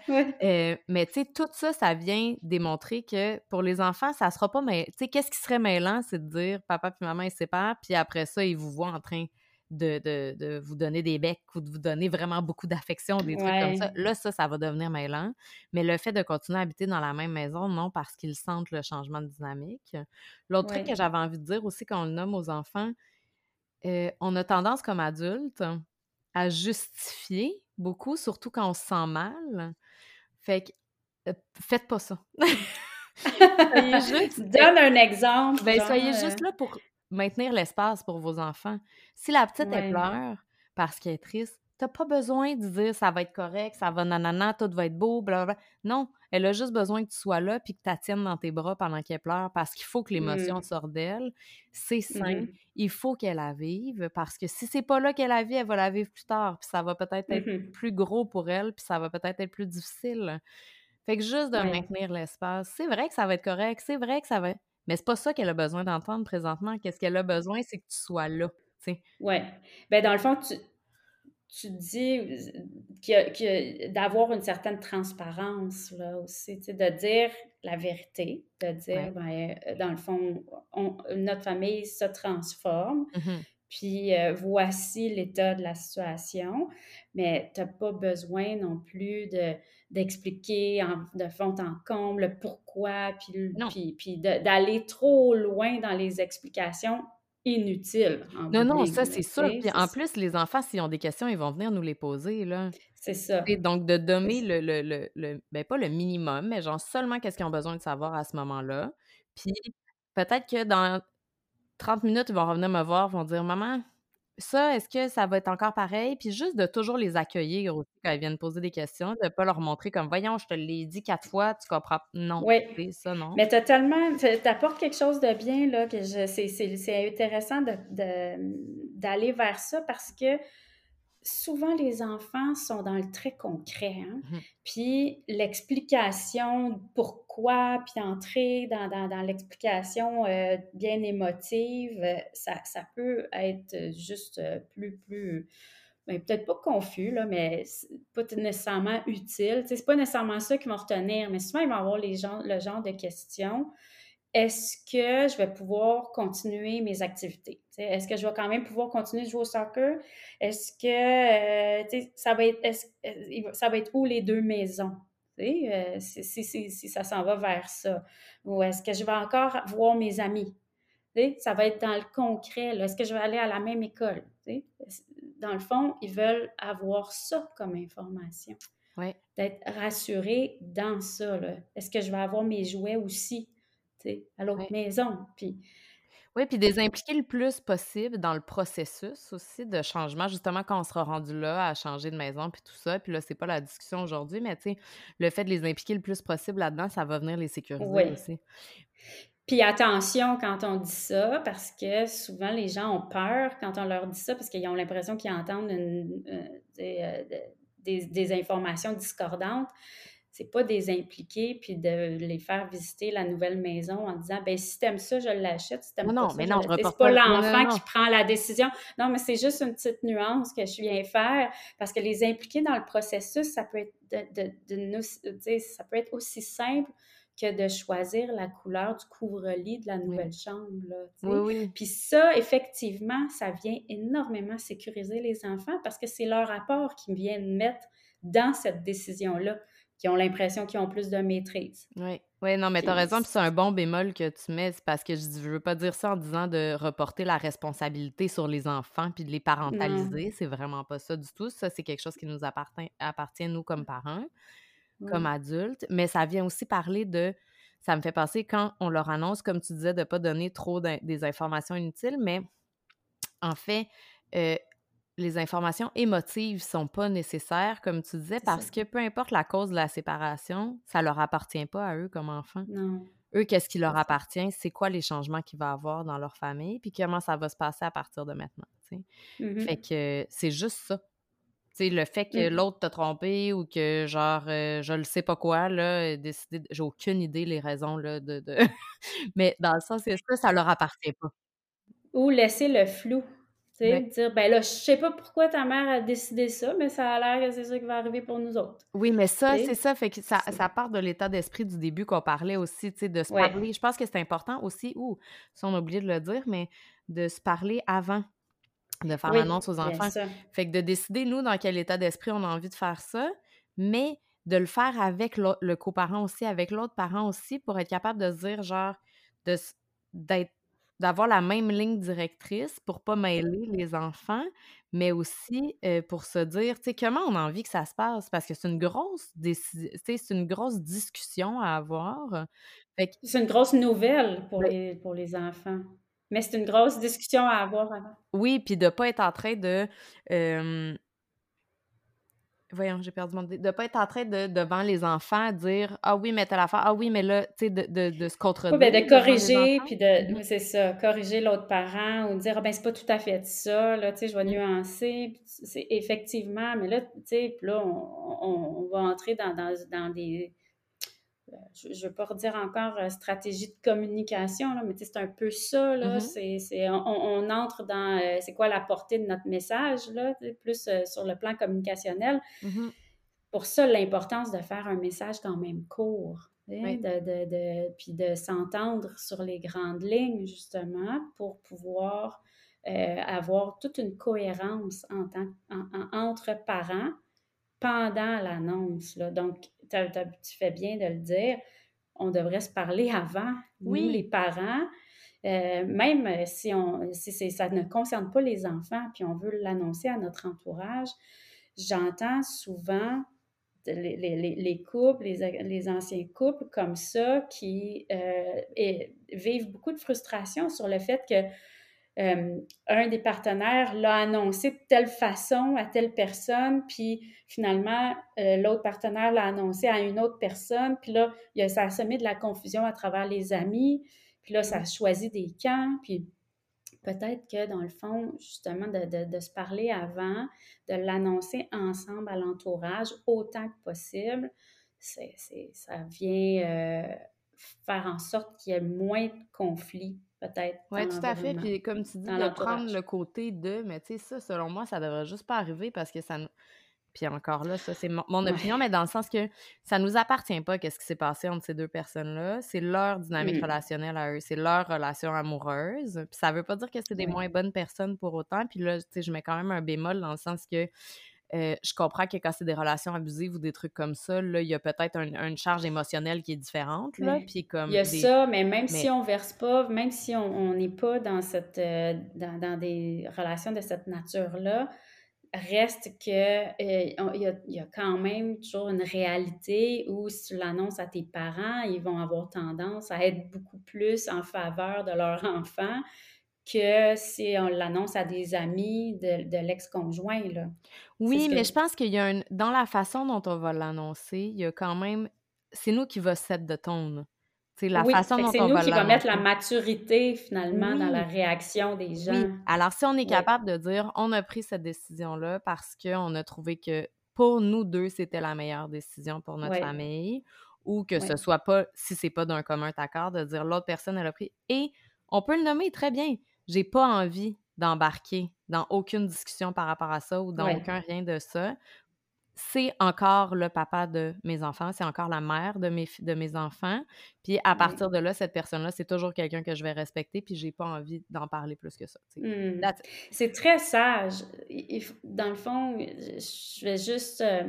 mais tu sais, tout ça, ça vient démontrer que pour les enfants, ça sera pas, tu sais, qu'est-ce qui serait mêlant, c'est de dire papa puis maman, ils se séparent, puis après ça, ils vous voient en train de, de, de, vous donner des becs ou de vous donner vraiment beaucoup d'affection, des trucs comme ça. Là, ça, ça va devenir mêlant. Mais le fait de continuer à habiter dans la même maison, non, parce qu'ils sentent le changement de dynamique. L'autre truc que j'avais envie de dire aussi quand on le nomme aux enfants, euh, on a tendance comme adulte à justifier beaucoup, surtout quand on se sent mal. Fait que euh, faites pas ça. juste, Donne un exemple. Ben, soyez juste euh là pour maintenir l'espace pour vos enfants. Si la petite, elle pleure parce qu'elle est triste, t'as pas besoin de dire ça va être correct, ça va nanana, tout va être beau, blablabla. Non, elle a juste besoin que tu sois là puis que tu tiennes dans tes bras pendant qu'elle pleure parce qu'il faut que l'émotion mmh. sorte d'elle. C'est sain. Mmh. Il faut qu'elle la vive parce que si c'est pas là qu'elle la vit, elle va la vivre plus tard puis ça va peut-être être, mmh plus gros pour elle puis ça va peut-être être plus difficile. Fait que juste de maintenir l'espace, c'est vrai que ça va être correct, c'est vrai que ça va mais c'est pas ça qu'elle a besoin d'entendre présentement. Qu'est-ce qu'elle a besoin, c'est que tu sois là. Oui. Ben dans le fond, tu, tu dis que, d'avoir une certaine transparence là aussi, de dire la vérité, de dire, ben, dans le fond, notre famille se transforme. Mmh puis euh, voici l'état de la situation, mais tu n'as pas besoin non plus de, d'expliquer de fond en comble le pourquoi, puis, puis, puis d'aller trop loin dans les explications inutiles. non, non, ça c'est sûr. Puis en plus, les enfants, s'ils ont des questions, ils vont venir nous les poser. là. C'est ça. Et donc, de donner le, le, le, ben pas le minimum, mais genre seulement qu'est-ce qu'ils ont besoin de savoir à ce moment-là. Puis peut-être que dans 30 minutes, ils vont revenir me voir, vont dire Maman, ça, est-ce que ça va être encore pareil? Puis juste de toujours les accueillir aussi quand ils viennent poser des questions, de ne pas leur montrer comme Voyons, je te l'ai dit quatre fois, tu comprends? Non. Oui. Ça, non. Mais tu as tellement. Tu apportes quelque chose de bien, là, que c'est intéressant de, d'aller vers ça parce que souvent les enfants sont dans le très concret. Hein. Mmh Puis l'explication pourquoi, puis entrer dans, dans, l'explication euh, bien émotive, euh, ça, ça, peut être juste euh, plus, plus ben, peut-être pas confus, là, mais pas nécessairement utile. C'est pas nécessairement ça qui vont retenir, mais souvent, ils vont avoir les gens, le genre de questions est-ce que je vais pouvoir continuer mes activités? Est-ce que je vais quand même pouvoir continuer de jouer au soccer? Est-ce que euh, ça, va être, euh, ça va être où les deux maisons? Euh, si, si, ça s'en va vers ça. Ou est-ce que je vais encore voir mes amis? Ça va être dans le concret. Est-ce que je vais aller à la même école? Dans le fond, ils veulent avoir ça comme information. D'être rassurés dans ça. Est-ce que je vais avoir mes jouets aussi? À l'autre maison. Puis, oui, puis des impliquer le plus possible dans le processus aussi de changement, justement quand on sera rendu là à changer de maison puis tout ça. Puis là, c'est pas la discussion aujourd'hui, mais tu sais, le fait de les impliquer le plus possible là-dedans, ça va venir les sécuriser aussi. Puis attention quand on dit ça, parce que souvent les gens ont peur quand on leur dit ça, parce qu'ils ont l'impression qu'ils entendent une, euh, euh, des, des, informations discordantes c'est pas des impliquer puis de les faire visiter la nouvelle maison en disant ben si t'aimes ça je l'achète si t'aimes non, pas mais non, c'est pas l'enfant qui prend la décision. Non mais c'est juste une petite nuance que je viens faire parce que les impliquer dans le processus ça peut être de, de, ça peut être aussi simple que de choisir la couleur du couvre-lit de la nouvelle chambre. Là, oui, oui. Puis ça, effectivement, ça vient énormément sécuriser les enfants parce que c'est leur apport qui viennent mettre dans cette décision-là qui ont l'impression qu'ils ont plus de maîtrise. Oui. Oui, non, mais tu as raison, puis c'est un bon bémol que tu mets, parce que je ne veux pas dire ça en disant de reporter la responsabilité sur les enfants puis de les parentaliser. C'est vraiment pas ça du tout. Ça, c'est quelque chose qui nous appartient, appartient nous, comme parents, comme adultes. Mais ça vient aussi parler de. Ça me fait penser quand on leur annonce, comme tu disais, de ne pas donner trop des informations inutiles, mais en fait, euh, les informations émotives sont pas nécessaires, comme tu disais, parce que peu importe la cause de la séparation, ça leur appartient pas à eux comme enfants. Non. Eux, qu'est-ce qui leur appartient? C'est quoi les changements qu'il va avoir dans leur famille, puis comment ça va se passer à partir de maintenant. Mmh fait que c'est juste ça. sais, le fait que l'autre t'a trompé ou que, genre, euh, je le sais pas quoi, là, décider, j'ai aucune idée les raisons, là, de. de... Mais dans le sens, c'est ça, ça leur appartient pas. Ou laisser le flou. Tu dire, ben là, je sais pas pourquoi ta mère a décidé ça, mais ça a l'air que c'est ça qui va arriver pour nous autres. Oui, mais ça, c'est ça. Fait que ça, ça part de l'état d'esprit du début qu'on parlait aussi, tu sais, de se parler. Je pense que c'est important aussi, ou si on a oublié de le dire, mais de se parler avant de faire l'annonce aux enfants. Fait que de décider, nous, dans quel état d'esprit on a envie de faire ça, mais de le faire avec le coparent aussi, avec l'autre parent aussi, pour être capable de se dire, genre, d'être d'avoir la même ligne directrice pour pas mêler les enfants, mais aussi pour se dire, tu sais, comment on a envie que ça se passe, parce que c'est une grosse c'est une grosse discussion à avoir. C'est une grosse nouvelle pour, les, pour les enfants. Mais c'est une grosse discussion à avoir avant. Oui, puis de pas être en train de Voyons, j'ai perdu mon. De ne pas être en train de, devant les enfants, dire Ah oui, mais t'as l'affaire, ah oui, mais là, tu sais, de, de, de, se contredire. Oui, ben de corriger, puis de. Mm-hmm. C'est ça, corriger l'autre parent ou dire Ah ben, c'est pas tout à fait ça, là, tu sais, je vais mm-hmm. nuancer. C'est effectivement, mais là, tu sais, puis là, on, on, va entrer dans, dans, dans des je ne veux pas redire encore euh, stratégie de communication, là, mais c'est un peu ça. Là, mm-hmm. c'est, on, entre dans euh, c'est quoi la portée de notre message, là, plus euh, sur le plan communicationnel. Mm-hmm. Pour ça, l'importance de faire un message quand même court. De, de, de, puis de s'entendre sur les grandes lignes, justement, pour pouvoir avoir toute une cohérence en entre parents pendant l'annonce. Donc, tu fais bien de le dire, on devrait se parler avant, oui. les parents. Euh, même si, on, si ça ne concerne pas les enfants, puis on veut l'annoncer à notre entourage, j'entends souvent les, les, les, couples, les, les, anciens couples comme ça, qui euh, vivent beaucoup de frustration sur le fait que euh, un des partenaires l'a annoncé de telle façon à telle personne, puis finalement, euh, l'autre partenaire l'a annoncé à une autre personne, puis là, a, ça a semé de la confusion à travers les amis, puis là, ça a choisi des camps, puis peut-être que dans le fond, justement, de, se parler avant, de l'annoncer ensemble à l'entourage autant que possible, ça vient euh, faire en sorte qu'il y ait moins de conflits peut-être. Oui, tout à fait. Puis comme tu dis, de prendre le côté de, mais tu sais, ça, selon moi, ça devrait juste pas arriver parce que ça, puis encore là, ça, c'est mon, opinion, mais dans le sens que ça nous appartient pas qu'est-ce qui s'est passé entre ces deux personnes-là. C'est leur dynamique mmh. relationnelle à eux, c'est leur relation amoureuse. Puis ça veut pas dire que c'est des moins bonnes personnes pour autant. Puis là, tu sais, je mets quand même un bémol dans le sens que euh, je comprends que quand c'est des relations abusives ou des trucs comme ça, là, il y a peut-être une charge émotionnelle qui est différente. Là, puis comme il y a ça, mais même si on verse pas, même si on n'est pas dans, cette, euh, dans, dans, des relations de cette nature-là, reste que euh, il y, a quand même toujours une réalité où si tu l'annonces à tes parents, ils vont avoir tendance à être beaucoup plus en faveur de leur enfant que si on l'annonce à des amis de, l'ex-conjoint. Oui, mais je pense qu'il y a un, dans la façon dont on va l'annoncer, il y a quand même. C'est nous qui va set de ton. C'est la façon dont on nous qui va mettre la maturité finalement dans la réaction des gens. Oui. Alors, si on est capable de dire on a pris cette décision-là parce qu'on a trouvé que pour nous deux, c'était la meilleure décision pour notre famille, ou que ce soit pas, si c'est pas d'un commun accord, de dire l'autre personne, elle a pris. Et on peut le nommer très bien. J'ai pas envie d'embarquer dans aucune discussion par rapport à ça ou dans aucun rien de ça c'est encore le papa de mes enfants, c'est encore la mère de mes, de mes enfants. Puis à partir de là, cette personne-là, c'est toujours quelqu'un que je vais respecter, puis j'ai pas envie d'en parler plus que ça. Mmh. C'est très sage. Dans le fond, je vais juste euh,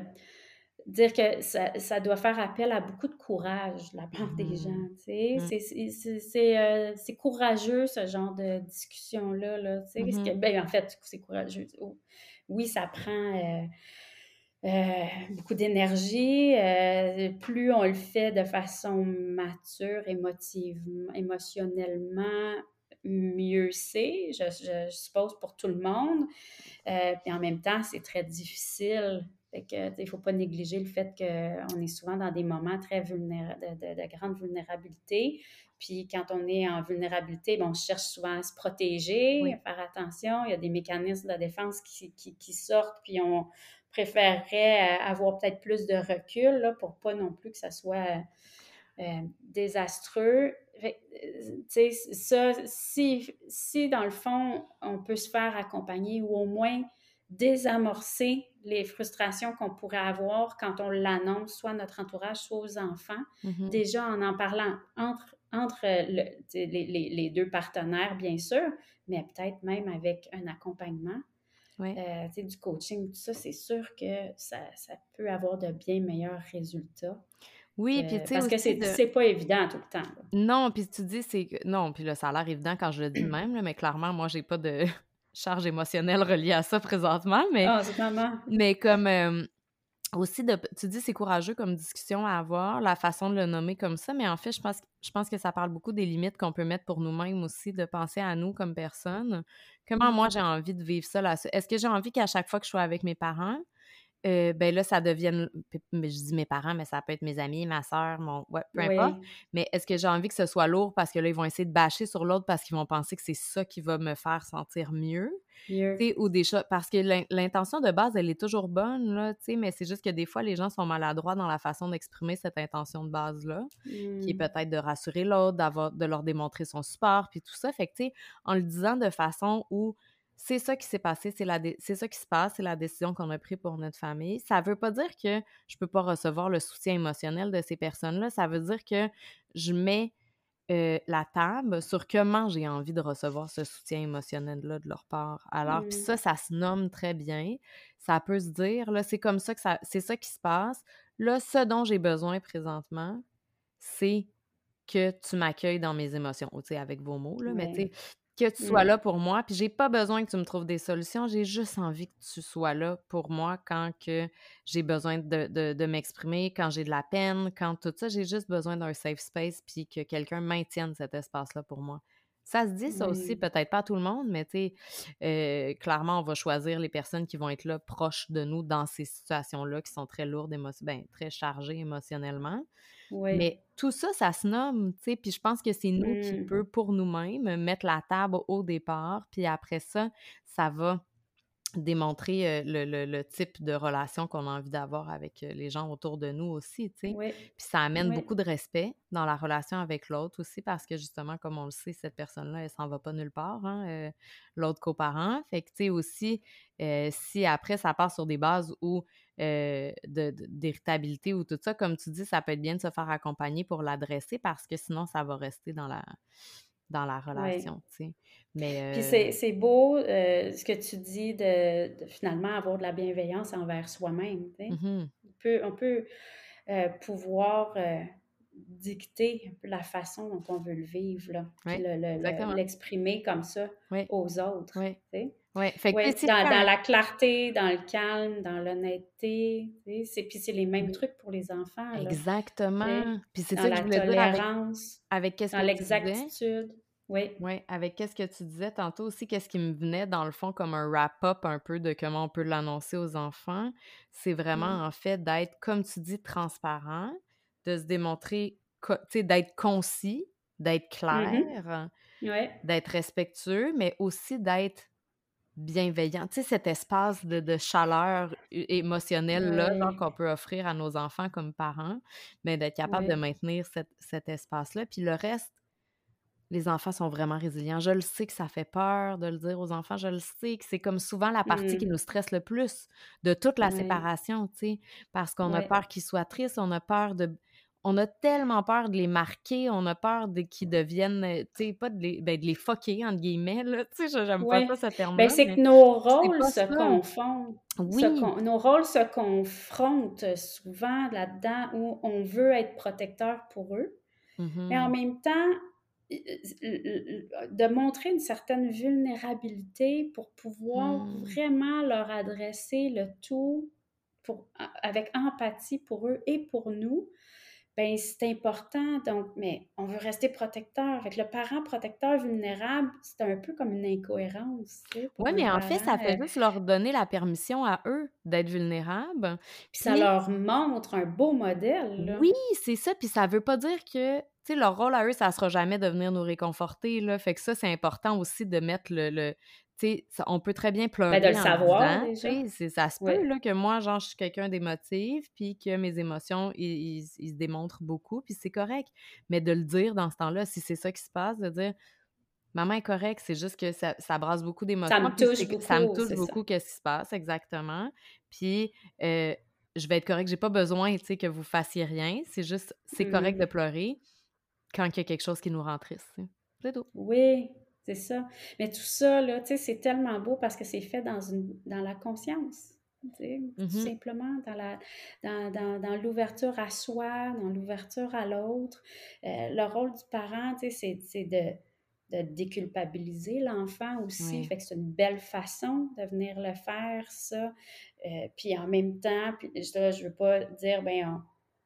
dire que ça, doit faire appel à beaucoup de courage de la part des mmh. gens. Mmh. Euh, c'est courageux, ce genre de discussion-là. Là, ben, en fait, c'est courageux. Oui, ça prend... Euh, euh, beaucoup d'énergie. Euh, plus on le fait de façon mature, émotivement, émotionnellement, mieux c'est, je, suppose, pour tout le monde. Euh, puis en même temps, c'est très difficile. Il ne faut pas négliger le fait qu'on est souvent dans des moments très de, grande vulnérabilité. Puis quand on est en vulnérabilité, bon, on cherche souvent à se protéger, à faire attention. Il y a des mécanismes de défense qui, qui, qui sortent, puis on, préférerais euh, avoir peut-être plus de recul là, pour pas non plus que ça soit euh, euh, désastreux. ça, si, si dans le fond, on peut se faire accompagner ou au moins désamorcer les frustrations qu'on pourrait avoir quand on l'annonce, soit à notre entourage, soit aux enfants, mm-hmm. déjà en en parlant entre, entre les, les, deux partenaires, bien sûr, mais peut-être même avec un accompagnement. Euh, du coaching, tout ça, c'est sûr que ça, ça, peut avoir de bien meilleurs résultats. Oui, puis tu sais. Parce que c'est pas évident tout le temps. Non, puis tu dis, c'est. Non, puis là, ça a l'air évident quand je le dis même, mais clairement, moi, j'ai pas de charge émotionnelle reliée à ça présentement. Mais, ah, Mais comme. Euh, aussi de tu dis c'est courageux comme discussion à avoir la façon de le nommer comme ça mais en fait je pense je pense que ça parle beaucoup des limites qu'on peut mettre pour nous-mêmes aussi de penser à nous comme personne comment moi j'ai envie de vivre ça là est-ce que j'ai envie qu'à chaque fois que je sois avec mes parents euh, ben là, ça devienne. Je dis mes parents, mais ça peut être mes amis, ma soeur, mon. Ouais, peu importe. Mais est-ce que j'ai envie que ce soit lourd parce que là, ils vont essayer de bâcher sur l'autre parce qu'ils vont penser que c'est ça qui va me faire sentir mieux? mieux. Ou des choses. Parce que l'intention de base, elle est toujours bonne, là, mais c'est juste que des fois, les gens sont maladroits dans la façon d'exprimer cette intention de base-là, qui est mmh. peut-être de rassurer l'autre, de leur démontrer son support, puis tout ça. Fait que, tu sais, en le disant de façon où c'est ça qui s'est passé, c'est, la c'est ça qui se passe, c'est la décision qu'on a prise pour notre famille. Ça ne veut pas dire que je ne peux pas recevoir le soutien émotionnel de ces personnes-là. Ça veut dire que je mets euh, la table sur comment j'ai envie de recevoir ce soutien émotionnel-là de leur part. Alors, puis ça, mmh. ça se nomme très bien. Ça peut se dire, là, c'est comme ça que ça, c'est ça qui se passe. Là, ce dont j'ai besoin présentement, c'est que tu m'accueilles dans mes émotions, tu sais, avec vos mots, là, mais tu sais, que tu sois mmh. là pour moi. Puis j'ai pas besoin que tu me trouves des solutions. J'ai juste envie que tu sois là pour moi quand que j'ai besoin de, m'exprimer, quand j'ai de la peine, quand tout ça. J'ai juste besoin d'un safe space puis que quelqu'un maintienne cet espace-là pour moi. Ça se dit, ça aussi, peut-être pas tout le monde, mais tu sais, euh, clairement, on va choisir les personnes qui vont être là proches de nous dans ces situations-là qui sont très lourdes, ben, très chargées émotionnellement. Mais tout ça, ça se nomme, tu sais, puis je pense que c'est nous qui Mmh. peut, pour nous-mêmes, mettre la table au départ, puis après ça, ça va démontrer, le, le, le, type de relation qu'on a envie d'avoir avec les gens autour de nous aussi, tu sais. Puis ça amène beaucoup de respect dans la relation avec l'autre aussi parce que justement, comme on le sait, cette personne-là, elle s'en va pas nulle part, hein, l'autre coparent. Fait que, tu sais, aussi, si après, ça part sur des bases où d'irritabilité ou tout ça, comme tu dis, ça peut être bien de se faire accompagner pour l'adresser parce que sinon, ça va rester dans la dans la relation. Mais, Puis c'est beau ce que tu dis de, finalement avoir de la bienveillance envers soi-même. Mmh on peut, on peut pouvoir dicter un peu la façon dont on veut le vivre, là, l'exprimer comme ça aux autres. Oui, fait que, dans, dans, la clarté, dans le calme, dans l'honnêteté. Puis c'est les mêmes trucs pour les enfants. Là, Exactement. Puis c'est ça que la je voulais tolérance, avec, qu'est-ce dans l'exactitude. Oui. Oui, avec qu'est-ce que tu disais tantôt aussi, qu'est-ce qui me venait dans le fond comme un wrap-up un peu de comment on peut l'annoncer aux enfants, c'est vraiment Mmh. en fait d'être, comme tu dis, transparent, de se démontrer, tu sais, d'être concis, d'être Mmh clair, ouais. d'être respectueux, mais aussi d'être bienveillant. Tu sais, cet espace de, de chaleur émotionnelle là, Ouais. qu'on peut offrir à nos enfants comme parents, mais d'être capable de maintenir cet, cet espace-là. Puis le reste, les enfants sont vraiment résilients. Je le sais que ça fait peur de le dire aux enfants. Je le sais que c'est comme souvent la partie qui Mmh. nous stresse le plus de toute la séparation, tu sais, parce qu'on a peur qu'ils soient tristes, on a peur de... On a tellement peur de les marquer, on a peur de qu'ils deviennent, euh, tu sais, pas de les, ben, de les fucker, entre guillemets, là, tu sais, j'aime Ouais. pas ça, ce terme-là. Ben, c'est que nos rôles se ça. confondent. Oui. Se con- nos rôles se confrontent souvent là-dedans où on veut être protecteur pour eux, mais en Mhm. même temps, de montrer une certaine vulnérabilité pour pouvoir Mm. vraiment leur adresser le tout pour, avec empathie pour eux et pour nous, ben c'est important. Donc, mais on veut rester protecteur. Avec le parent protecteur vulnérable, c'est un peu comme une incohérence. Oui, mais en fait, ça fait euh, juste leur donner la permission à eux d'être vulnérables. puis ça leur montre un beau modèle. là. Oui, c'est ça. Puis ça veut pas dire que, leur rôle à eux, ça sera jamais de venir nous réconforter, là. Fait que ça, c'est important aussi de mettre le... le- ça- on peut très bien pleurer Ben, de le en savoir, disant, déjà. ça se Ouais. peut, là, que moi, genre, je suis quelqu'un d'émotif, puis que mes émotions, ils, se démontrent beaucoup, puis c'est correct. Mais de le dire dans ce temps-là, si c'est ça qui se passe, de dire... Maman est correcte, c'est juste que ça, ça brasse beaucoup d'émotions. me puis touche que- Ça me beaucoup, touche ça. beaucoup, qu'est-ce qui se passe, exactement. Puis, euh, je vais être correcte. J'ai pas besoin, que vous fassiez rien. C'est juste, c'est correct Mhm. de pleurer quand il y a quelque chose qui nous rend triste. C'est tout. Oui, c'est ça. Mais tout ça, là, tu sais, c'est tellement beau parce que c'est fait dans, une, dans la conscience. Tout Mhm. simplement, dans, la, dans, dans, dans l'ouverture à soi, dans l'ouverture à l'autre. Euh, le rôle du parent, tu sais, c'est, c'est de, de déculpabiliser l'enfant aussi. Oui. Fait que c'est une belle façon de venir le faire, ça. Euh, puis en même temps, puis là, je veux pas dire, ben, on,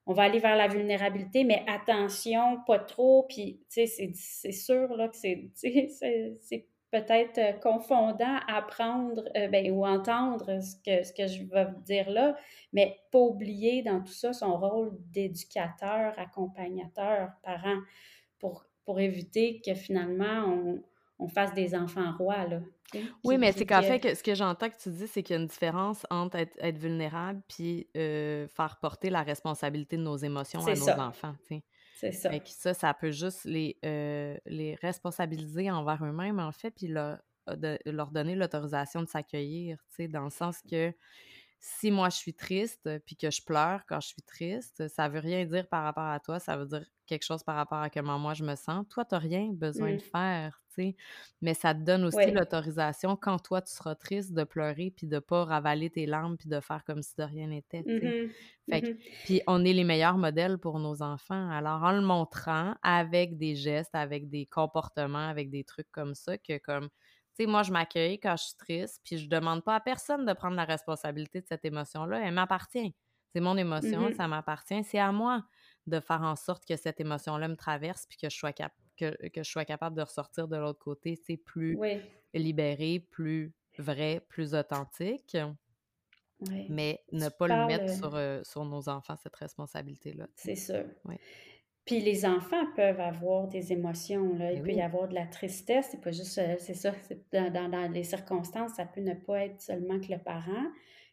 on va aller vers la vulnérabilité, mais attention, pas trop. Puis, tu sais, c'est- sûr là, que c'est peut-être euh, confondant à apprendre euh, ben, ou entendre ce que, ce que je vais vous dire là, mais pas oublier dans tout ça son rôle d'éducateur, accompagnateur, parent, pour, pour éviter que finalement on, on fasse des enfants rois. Là, Oui, qui- mais c'est qu'en fait, que, ce que j'entends que tu dis, c'est qu'il y a une différence entre être, être vulnérable puis euh, faire porter la responsabilité de nos émotions à nos enfants. C'est ça. Fait que ça, ça peut juste les, euh, les responsabiliser envers eux-mêmes, en fait, puis leur, de- leur donner l'autorisation de s'accueillir, tu sais, dans le sens que si moi je suis triste euh, puis que je pleure quand je suis triste, ça veut rien dire par rapport à toi, ça veut dire quelque chose par rapport à comment moi je me sens. Toi, tu n'as rien besoin Mm. de faire, tu sais, mais ça te donne aussi l'autorisation quand toi tu seras triste de pleurer puis de pas ravaler tes larmes puis de faire comme si de rien n'était, tu sais. Mhm. Fait que- Mhm. Puis on est les meilleurs modèles pour nos enfants. Alors en le montrant avec des gestes, avec des comportements, avec des trucs comme ça, que comme, tu sais, moi je m'accueille quand je suis triste, puis je demande pas à personne de prendre la responsabilité de cette émotion-là. Elle m'appartient. C'est mon émotion, ça m'appartient. C'est à moi de faire en sorte que cette émotion-là me traverse, puis que je sois cap- que, que je sois capable de ressortir de l'autre côté, c'est plus Oui. libéré, plus vrai, plus authentique. Mais ne pas le mettre sur, sur nos enfants, cette responsabilité-là. C'est sûr. Puis les enfants peuvent avoir des émotions, là. Il Ben peut y avoir de la tristesse, c'est pas juste, euh, c'est ça, dans, dans- dans les circonstances, ça peut ne pas être seulement que le parent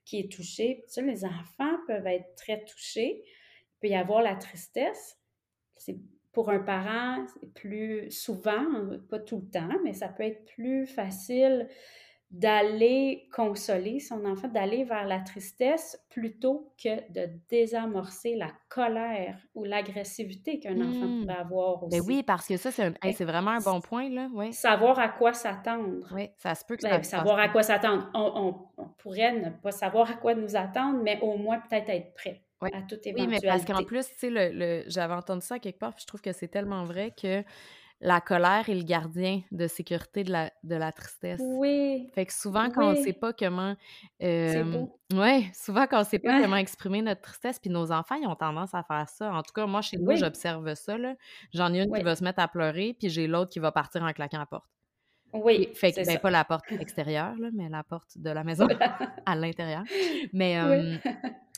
qui est touché. Puis ça, les enfants peuvent être très touchés. Il peut y avoir la tristesse. C'est pour un parent, c'est plus souvent, pas tout le temps, mais ça peut être plus facile d'aller consoler son enfant, d'aller vers la tristesse plutôt que de désamorcer la colère ou l'agressivité qu'un enfant Mmh. pourrait avoir Ben aussi. oui, parce que ça, c'est un hey, vraiment un bon point, là. Savoir à quoi s'attendre. Oui, ça se peut que ça Ben, savoir à quoi s'attendre. On, on- on pourrait ne pas savoir à quoi nous attendre, mais au moins peut-être être prêt Ouais. à toute Oui, mais parce qu'en plus, tu sais, le, le- j'avais entendu ça quelque part, puis je trouve que c'est tellement vrai que la colère est le gardien de sécurité de la, de la tristesse. Oui, Fait que souvent, quand on sait oui, pas comment... c'est euh, beau. ouais, souvent, quand on sait pas Ouais. comment exprimer notre tristesse, puis nos enfants, ils ont tendance à faire ça. En tout cas, moi, chez nous, Oui, j'observe ça, là. J'en ai une qui oui, va se mettre à pleurer, puis j'ai l'autre qui va partir en claquant la porte. Oui, fait que, ben, ça. pas la porte extérieure, là, mais la porte de la maison à l'intérieur. Mais, Oui, euh,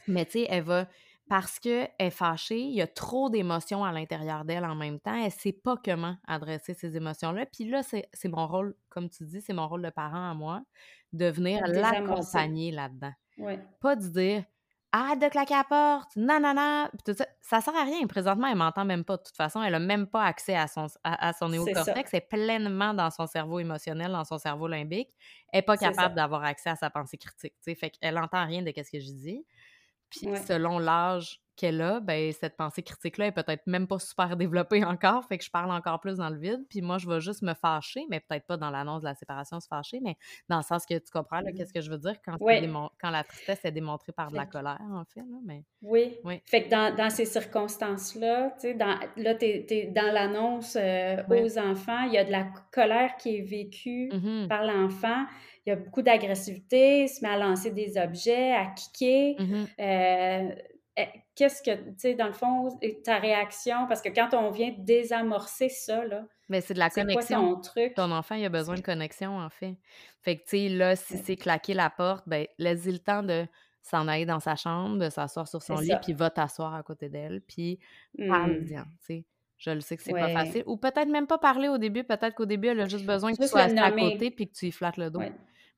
mais tu sais, elle va... Parce qu'elle est fâchée, il y a trop d'émotions à l'intérieur d'elle en même temps. Elle sait pas comment adresser ces émotions-là. Puis là, c'est mon rôle, comme tu dis, c'est mon rôle de parent à moi, de venir l'accompagner là-dedans. Pas de dire arrête de claquer la porte. Puis tout ça, ça sert à rien. Présentement, elle m'entend même pas. De toute façon, elle a même pas accès à son, à, à son néocortex. Elle est pleinement dans son cerveau émotionnel, dans son cerveau limbique. Elle n'est pas capable d'avoir accès à sa pensée critique. tu sais. Fait qu'elle entend rien de ce que je dis. Puis selon l'âge qu'elle a, ben cette pensée critique-là est peut-être même pas super développée encore, fait que je parle encore plus dans le vide. Puis moi, je vais juste me fâcher, mais peut-être pas dans l'annonce de la séparation se fâcher, mais dans le sens que tu comprends là, Mhm. qu'est-ce que je veux dire quand, la tristesse est démontrée par de la colère, en fait. Là, mais Oui. oui, Fait que dans, dans ces circonstances-là, tu sais, dans, là, t'es, t'es dans l'annonce euh, aux enfants, il y a de la colère qui est vécue Mhm, par l'enfant. Il y a beaucoup d'agressivité, il se met à lancer des objets, à kicker. mhm. Euh, eh, qu'est-ce que, tu sais, dans le fond, ta réaction, parce que quand on vient désamorcer ça, là, Mais c'est de la quoi connexion. ton truc? Ton enfant, il a besoin de connexion, en fait. Fait que, tu sais, là, si c'est claquer la porte, ben, laisse-y le temps de s'en aller dans sa chambre, de s'asseoir sur son lit, puis va t'asseoir à côté d'elle, puis parle-y-en, tu sais. Je le sais que c'est pas facile. Ou peut-être même pas parler au début. Peut-être qu'au début, elle a juste besoin que tu sois à côté puis que tu lui flattes le dos. Ouais.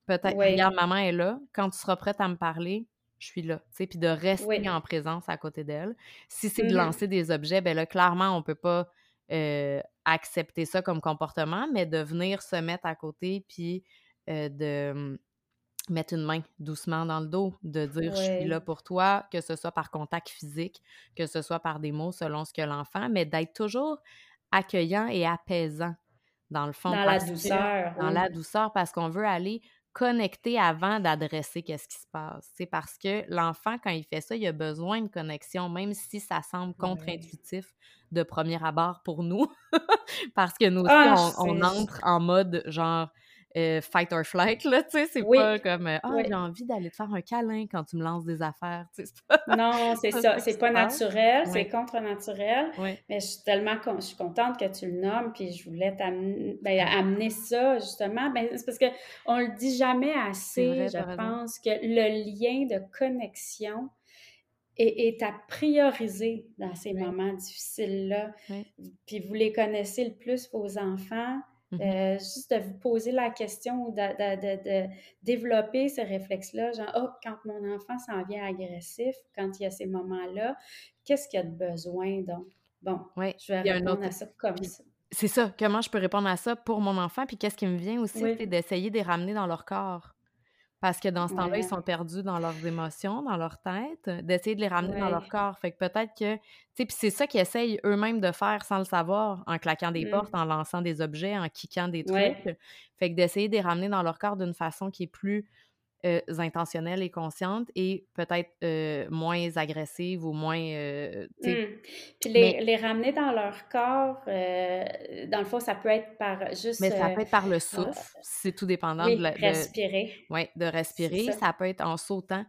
Peut-être, Oui. regarde, maman est là. Quand tu seras prête à me parler, je suis là. Tu sais, puis de rester Oui. en présence à côté d'elle. Si c'est de Mhm. lancer des objets, ben là, clairement, on peut pas euh, accepter ça comme comportement, mais de venir se mettre à côté puis euh, de hum, mettre une main doucement dans le dos, de dire je suis là pour toi, que ce soit par contact physique, que ce soit par des mots selon ce que l'enfant, mais d'être toujours accueillant et apaisant dans le fond Dans la que douceur, dans la douceur parce qu'on veut aller connecter avant d'adresser qu'est-ce qui se passe. C'est parce que l'enfant quand il fait ça, il a besoin de connexion même si ça semble contre-intuitif de premier abord pour nous parce que nous aussi Ah, on, on entre en mode genre euh, fight or flight là, tu sais, c'est Oui, pas comme euh, ah oui. j'ai envie d'aller te faire un câlin quand tu me lances des affaires, tu sais, c'est pas Non, c'est ça. C'est pas naturel, c'est contre-naturel. Mais je suis tellement con- je suis contente que tu le nommes, puis je voulais t'amener ben, amener ça, justement. Ben, c'est parce que on le dit jamais vrai, assez, je raison. pense, que le lien de connexion est, à prioriser dans ces Oui, moments difficiles-là. oui. Puis vous les connaissez le plus, vos enfants. Euh, juste de vous poser la question ou de, de- de- de développer ce réflexe-là, genre, oh, quand mon enfant s'en vient agressif, quand il y a ces moments-là, qu'est-ce qu'il y a de besoin donc? Bon, Oui, je vais répondre autre à ça comme ça. c'est ça, comment je peux répondre à ça pour mon enfant puis qu'est-ce qui me vient aussi, Oui, c'est d'essayer de les ramener dans leur corps. Parce que dans ce temps-là, ils sont perdus dans leurs émotions, dans leur tête, euh, d'essayer de les ramener dans leur corps. Fait que peut-être que, tu sais, puis c'est ça qu'ils essayent eux-mêmes de faire sans le savoir, en claquant des Mm. portes, en lançant des objets, en kickant des Ouais, trucs. Fait que d'essayer de les ramener dans leur corps d'une façon qui est plus euh, intentionnelle et consciente et peut-être euh, moins agressive ou moins, euh, tu sais, Mm. Puis mais, les, ramener dans leur corps, euh, dans le fond, ça peut être par juste, mais ça peut être par le souffle, c'est tout dépendant de oui, la, de, respirer, ouais, de respirer. ça. Ça peut être en sautant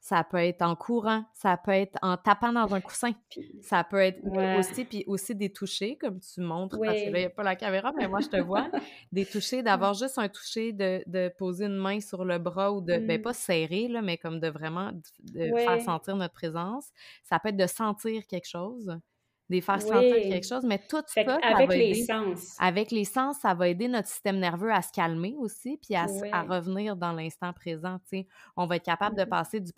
ça peut être en courant, ça peut être en tapant dans un coussin, ça peut être aussi, puis aussi des touchés, comme tu montres, parce que là, il n'y a pas la caméra, mais moi, je te vois, des touchés, d'avoir juste un toucher, de, de, poser une main sur le bras ou de, ben mmh. pas serrer, là, mais comme de vraiment de faire sentir notre présence. Ça peut être de sentir quelque chose des faire sentir quelque chose, mais tout ça, avec les sens. Avec les sens, ça va aider notre système nerveux à se calmer aussi, puis à, revenir dans l'instant présent. On va être capable de mmh passer du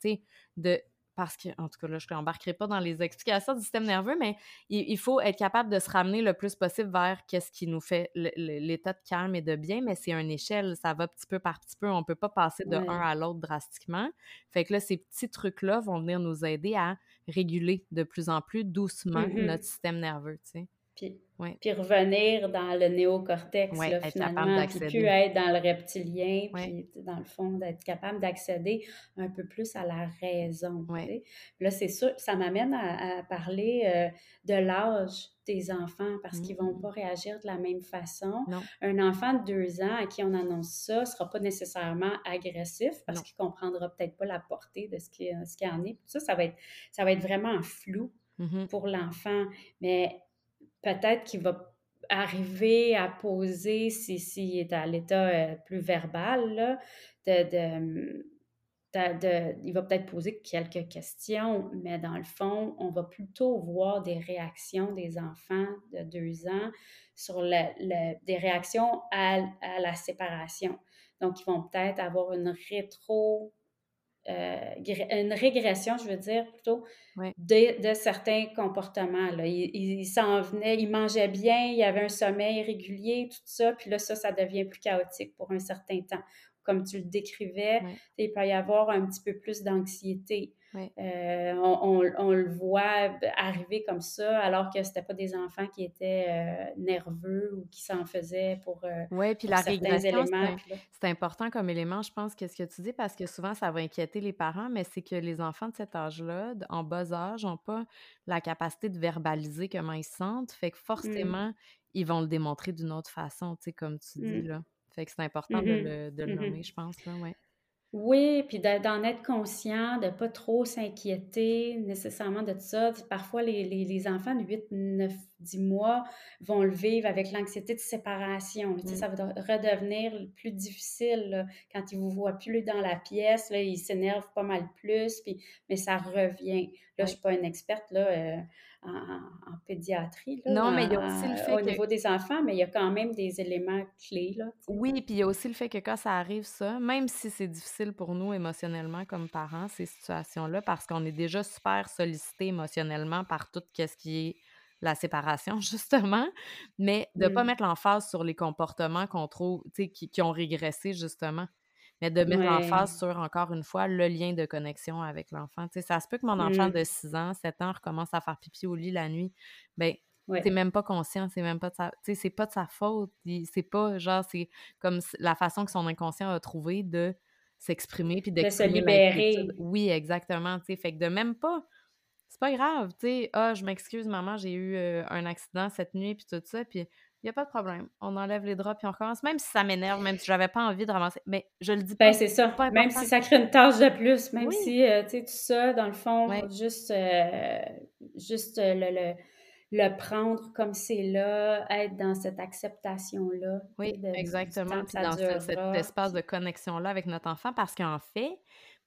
sais, de parce que, en tout cas, là, je n'embarquerai pas dans les explications du système nerveux, mais il, faut être capable de se ramener le plus possible vers qu'est-ce qui nous fait l'état de calme et de bien, mais c'est une échelle, ça va petit peu par petit peu, on ne peut pas passer de un à l'autre drastiquement. Fait que là, ces petits trucs-là vont venir nous aider à réguler de plus en plus doucement mm-hmm. notre système nerveux, tu sais. Puis, puis revenir dans le néocortex, là, finalement, puis plus être dans le reptilien, puis dans le fond, d'être capable d'accéder un peu plus à la raison. Là, c'est sûr, ça m'amène à, parler euh, de l'âge des enfants parce qu'ils ne vont mmh. pas réagir de la même façon. Un enfant de deux ans à qui on annonce ça ne sera pas nécessairement agressif parce qu'il ne comprendra peut-être pas la portée de ce qui, ce qui en est. ça, ça va être, ça va être vraiment flou mmh pour l'enfant. Mais peut-être qu'il va arriver à poser, s'il si, est à l'état euh, plus verbal, il va peut-être poser quelques questions, mais dans le fond, on va plutôt voir des réactions des enfants de deux ans sur le, des réactions à, à, la séparation. Donc, ils vont peut-être avoir une rétro une régression, je veux dire, plutôt, de, certains comportements. Là. Il, s'en venait, il mangeait bien, il avait un sommeil régulier, tout ça, puis là, ça, ça devient plus chaotique pour un certain temps. Comme tu le décrivais, il peut y avoir un petit peu plus d'anxiété. Euh, on, le voit arriver comme ça, alors que c'était pas des enfants qui étaient euh, nerveux ou qui s'en faisaient pour, euh, Oui, puis la régression, c'est important comme élément, je pense, qu'est-ce que tu dis, parce que souvent, ça va inquiéter les parents, mais c'est que les enfants de cet âge-là, en bas âge, n'ont pas la capacité de verbaliser comment ils se sentent, fait que mmh. forcément, ils vont le démontrer d'une autre façon, tu sais, comme tu dis, mmh. là. Fait que c'est important de, mmh le, de le nommer, je pense, là, ouais. Oui, puis d'en être conscient, de ne pas trop s'inquiéter nécessairement de ça. Parfois, les, les, enfants de 8, 9, 10 mois vont le vivre avec l'anxiété de séparation. Mmh. Ça va redevenir plus difficile quand ils ne vous voient plus dans la pièce. Là, ils s'énervent pas mal plus, puis, mais ça revient. Là, je ne suis pas une experte là, euh, en, pédiatrie. Là, non, mais il y a aussi le fait au niveau des enfants, mais il y a quand même des éléments clés. Là, oui, puis il y a aussi le fait que quand ça arrive, ça, même si c'est difficile pour nous émotionnellement comme parents, ces situations-là, parce qu'on est déjà super sollicité émotionnellement par tout ce qui est la séparation, justement, mais de ne pas mmh. mettre l'emphase sur les comportements qu'on trouve, qui, qui ont régressé, justement mais de mettre en face sur, encore une fois, le lien de connexion avec l'enfant. Tu sais, ça se peut que mon enfant mmh. de 6 ans, 7 ans, recommence à faire pipi au lit la nuit. Ben, t'es même pas conscient, c'est même pas de sa... C'est pas de sa faute. C'est pas, genre, c'est comme la façon que son inconscient a trouvé de s'exprimer puis de se libérer. Oui, exactement, tu sais. Fait que de même pas... C'est pas grave, tu sais. Ah, je m'excuse, maman, j'ai eu euh, un accident cette nuit, puis tout ça, puis il n'y a pas de problème. On enlève les draps puis on recommence. Même si ça m'énerve, même si j'avais pas envie de ramasser. Mais je le dis ben, pas. Ben, c'est ça. même si ça crée une tâche de plus, même si, euh, tu sais, tout ça, dans le fond, juste, euh, juste euh, le, le, prendre comme c'est là, être dans cette acceptation-là. Oui, exactement. Puis dans cet espace de connexion-là avec notre enfant, parce qu'en fait,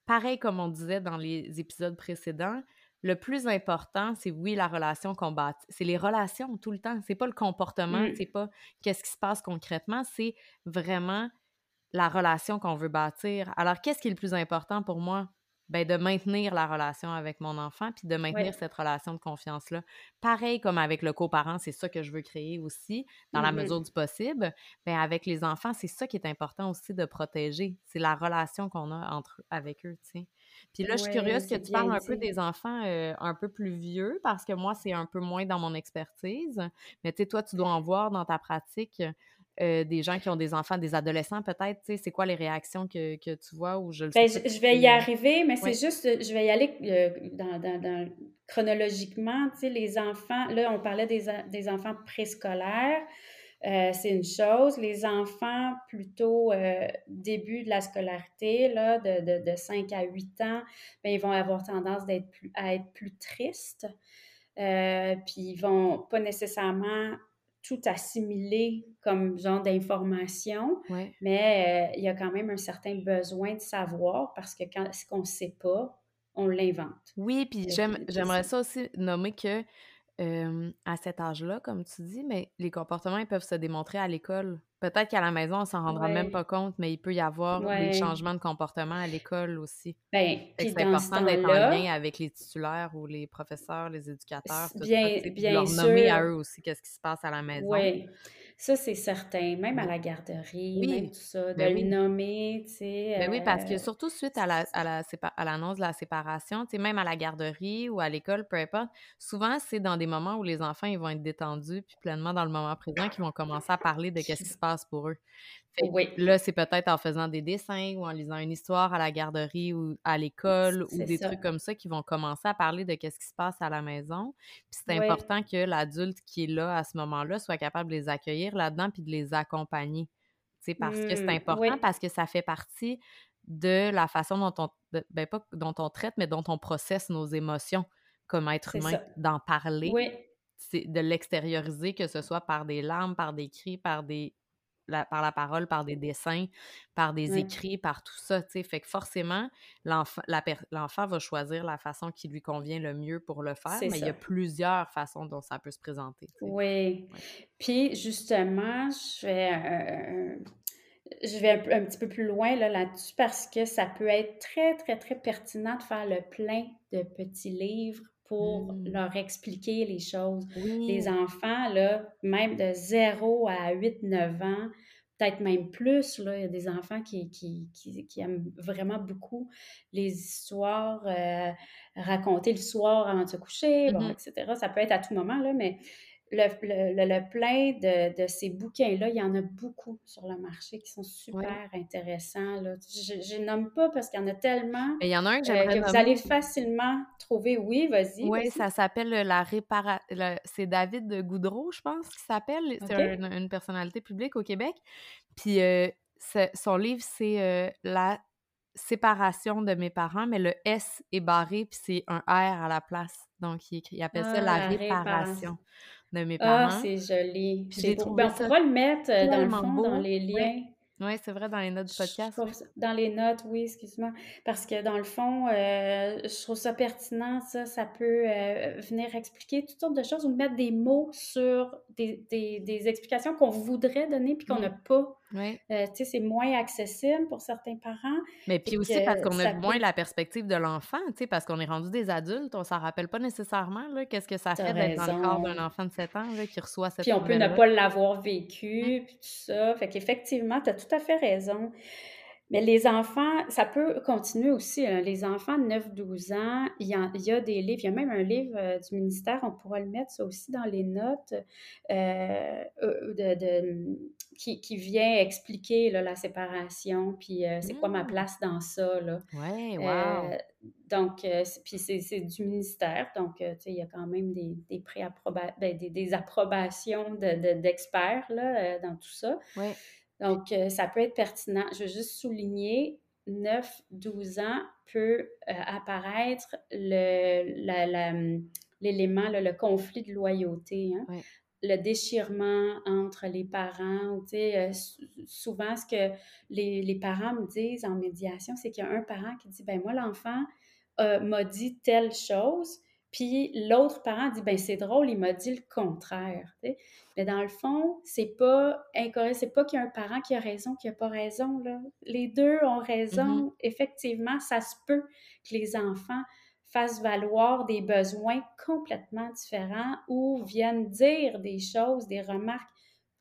pareil comme on disait dans les épisodes précédents, le plus important, c'est oui, la relation qu'on bâtit. C'est les relations tout le temps. C'est pas le comportement, mmh. c'est pas qu'est-ce qui se passe concrètement, c'est vraiment la relation qu'on veut bâtir. Alors, qu'est-ce qui est le plus important pour moi? Ben, de maintenir la relation avec mon enfant, puis de maintenir cette relation de confiance-là. Pareil comme avec le coparent, c'est ça que je veux créer aussi, dans la mesure du possible. Ben, avec les enfants, c'est ça qui est important aussi de protéger. C'est la relation qu'on a entre avec eux, tu sais. Puis là, je suis curieuse que tu parles un peu des enfants euh, un peu plus vieux, parce que moi, c'est un peu moins dans mon expertise. Mais tu sais, toi, tu dois en voir dans ta pratique euh, des gens qui ont des enfants, des adolescents peut-être. Tu sais, c'est quoi les réactions que, que, tu vois ou je le ben, je, vais y arriver, mais c'est juste, je vais y aller euh, dans, dans, chronologiquement. Tu sais, les enfants, là, on parlait des, des enfants préscolaires. Euh, c'est une chose. Les enfants, plutôt euh, début de la scolarité, là, de, de, 5 à 8 ans, bien, ils vont avoir tendance d'être plus, à être plus tristes. Euh, puis ils vont pas nécessairement tout assimiler comme genre d'information, mais il y a quand même un certain besoin de savoir parce que quand ce qu'on ne sait pas, on l'invente. Oui, puis j'aimerais ça aussi nommer que à cet âge-là, comme tu dis, mais les comportements, ils peuvent se démontrer à l'école. Peut-être qu'à la maison, on s'en rendra même pas compte, mais il peut y avoir des changements de comportement à l'école aussi. Ben, c'est important d'être en lien avec les titulaires ou les professeurs, les éducateurs, bien, bien leur nommer à eux aussi qu'est-ce qui se passe à la maison. Ça, c'est certain. Même à la garderie, même tout ça, de ben le nommer, tu sais. Ben oui, parce que euh, surtout suite à l'annonce la, à la, à de la séparation, tu sais, même à la garderie ou à l'école, peu importe, souvent, c'est dans des moments où les enfants, ils vont être détendus puis pleinement dans le moment présent qu'ils vont commencer à parler de ce qui se passe pour eux. Oui. Là, c'est peut-être en faisant des dessins ou en lisant une histoire à la garderie ou à l'école ou des trucs comme ça qui vont commencer à parler de ce qui se passe à la maison. Puis c'est important que l'adulte qui est là à ce moment-là soit capable de les accueillir là-dedans puis de les accompagner. Parce que c'est mmh, important, parce que ça fait partie de la façon dont on, ben pas dont on traite, mais dont on processe nos émotions comme être humain, d'en parler, de l'extérioriser, que ce soit par des larmes, par des cris, par des par la parole, par des dessins, par des écrits, par tout ça, tu sais. Fait que forcément, l'enfant va choisir la façon qui lui convient le mieux pour le faire, mais il y a plusieurs façons dont ça peut se présenter. Oui. Puis, justement, je vais, je vais un, petit peu plus loin là-dessus parce que ça peut être très, très, très pertinent de faire le plein de petits livres pour mmh. leur expliquer les choses. Les enfants, là, même de 0 à 8-9 ans, peut-être même plus, là, il y a des enfants qui, qui, qui, aiment vraiment beaucoup les histoires euh, racontées le soir avant de se coucher, bon, mmh etc. Ça peut être à tout moment, là, mais le, le, plein de, de ces bouquins-là, il y en a beaucoup sur le marché qui sont super intéressants. Là. Je ne nomme pas parce qu'il y en a tellement. Il y en a un que euh, Vous allez facilement trouver. Oui, vas-y. Oui, ça s'appelle La réparation. C'est David Goudreau, je pense, qui s'appelle. C'est une personnalité publique au Québec. Puis euh, son livre, c'est euh, La séparation de mes parents, mais le S est barré, puis c'est un R à la place. Donc, il, il appelle ça ah, la, réparation de mes parents. Ah, c'est joli. Ben, on pourra le mettre euh, dans le fond, dans les liens. Oui, c'est vrai, dans les notes du podcast. Dans les notes, oui, excuse-moi. Parce que dans le fond, euh, je trouve ça pertinent, ça. Ça peut euh, venir expliquer toutes sortes de choses ou mettre des mots sur des, des, des explications qu'on voudrait donner puis qu'on n'a pas. Oui. Euh, tu sais, c'est moins accessible pour certains parents. Mais puis aussi parce qu'on a moins la perspective de l'enfant, tu sais, parce qu'on est rendu des adultes, on s'en rappelle pas nécessairement, là, qu'est-ce que ça fait d'être dans le corps d'un enfant de 7 ans, là, qui reçoit cette Puis on peut ne pas l'avoir vécu, mmh. puis tout ça. Fait qu'effectivement, tu as tout à fait raison. Mais les enfants, ça peut continuer aussi. Hein. Les enfants de 9-12 ans, il y, a, il y, a, des livres, il y a même un livre euh, du ministère, on pourra le mettre ça aussi dans les notes, euh, euh de, de, qui, qui, vient expliquer là, la séparation, puis euh, c'est quoi ma mmh. place dans ça. Là. Ouais, wow. donc, puis c'est du ministère, donc il y a quand même des, des, ben, des, des approbations d'experts de, dans tout ça. Ouais. Donc, euh, ça peut être pertinent. Je veux juste souligner, 9-12 ans peut euh, apparaître l'élément, le, le, conflit de loyauté. Hein. le déchirement entre les parents. Euh, souvent, ce que les, les, parents me disent en médiation, c'est qu'il y a un parent qui dit, ben moi, l'enfant m'a dit telle chose, puis l'autre parent dit, ben c'est drôle, il m'a dit le contraire. Mais dans le fond, c'est pas incorrect, c'est pas qu'il y a un parent qui a raison, qui a pas raison. Là. Les deux ont raison. Mm-hmm. Effectivement, ça se peut que les enfants fassent valoir des besoins complètement différents ou viennent dire des choses, des remarques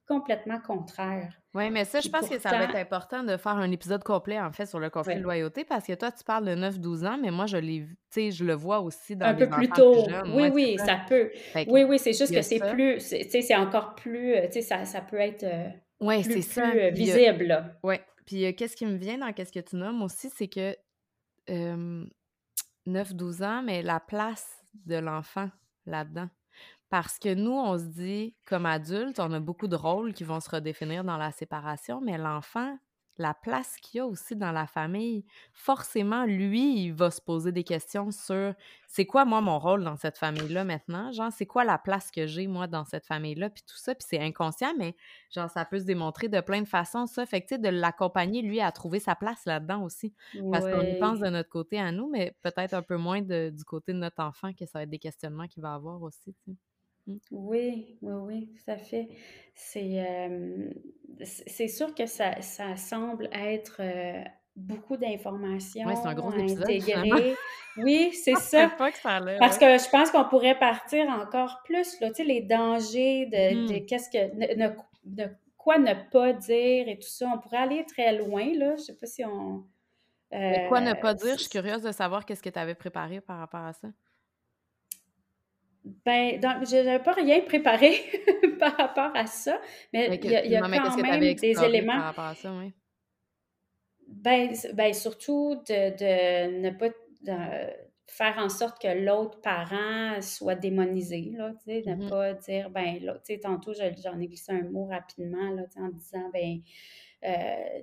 complètement contraire. Oui, mais ça, je pense que ça va être important de faire un épisode complet, en fait, sur le conflit de loyauté, parce que toi, tu parles de 9-12 ans, mais moi, je l'ai je le vois aussi dans un peu plus tôt. oui, oui, ça. peut. oui, oui, c'est juste que c'est plus, tu sais, c'est encore plus, euh, tu sais, ça, ça, peut être euh, ouais, plus, ça. Euh, visible. Oui, puis qu'est-ce qui me vient dans qu'est-ce que tu nommes aussi, c'est que 9-12 ans, mais la place de l'enfant là-dedans. Parce que nous, on se dit, comme adultes, on a beaucoup de rôles qui vont se redéfinir dans la séparation, mais l'enfant, la place qu'il a aussi dans la famille, forcément, lui, il va se poser des questions sur c'est quoi, moi, mon rôle dans cette famille-là maintenant? Genre, c'est quoi la place que j'ai, moi, dans cette famille-là? Puis tout ça, puis c'est inconscient, mais genre, ça peut se démontrer de plein de façons, ça. Fait que, tu sais, de l'accompagner, lui, à trouver sa place là-dedans aussi. Parce qu'on y pense de notre côté à nous, mais peut-être un peu moins du côté de notre enfant, que ça va être des questionnements qu'il va avoir aussi, tu sais. Mmh. Oui, oui, oui, tout à fait. C'est, c'est sûr que ça, ça semble être beaucoup d'informations c'est un gros épisode, Oui, c'est ça. pas que ça Parce que je pense qu'on pourrait partir encore plus, là, tu sais, les dangers de, de mmh. qu'est-ce que, de quoi ne pas dire et tout ça. On pourrait aller très loin, là. Je sais pas si on... quoi ne pas dire? Je suis curieuse de savoir qu'est-ce que tu avais préparé par rapport à ça. Ben, je n'avais pas rien préparé par rapport à ça, mais il y a, y a quand même des éléments. Par rapport à ça, oui? Ben, ben, surtout de, de ne pas faire en sorte que l'autre parent soit démonisé, là, tu sais, de ne mm-hmm. pas dire, ben, là, tu sais, tantôt, j'en ai glissé un mot rapidement, là, en disant, ben, euh,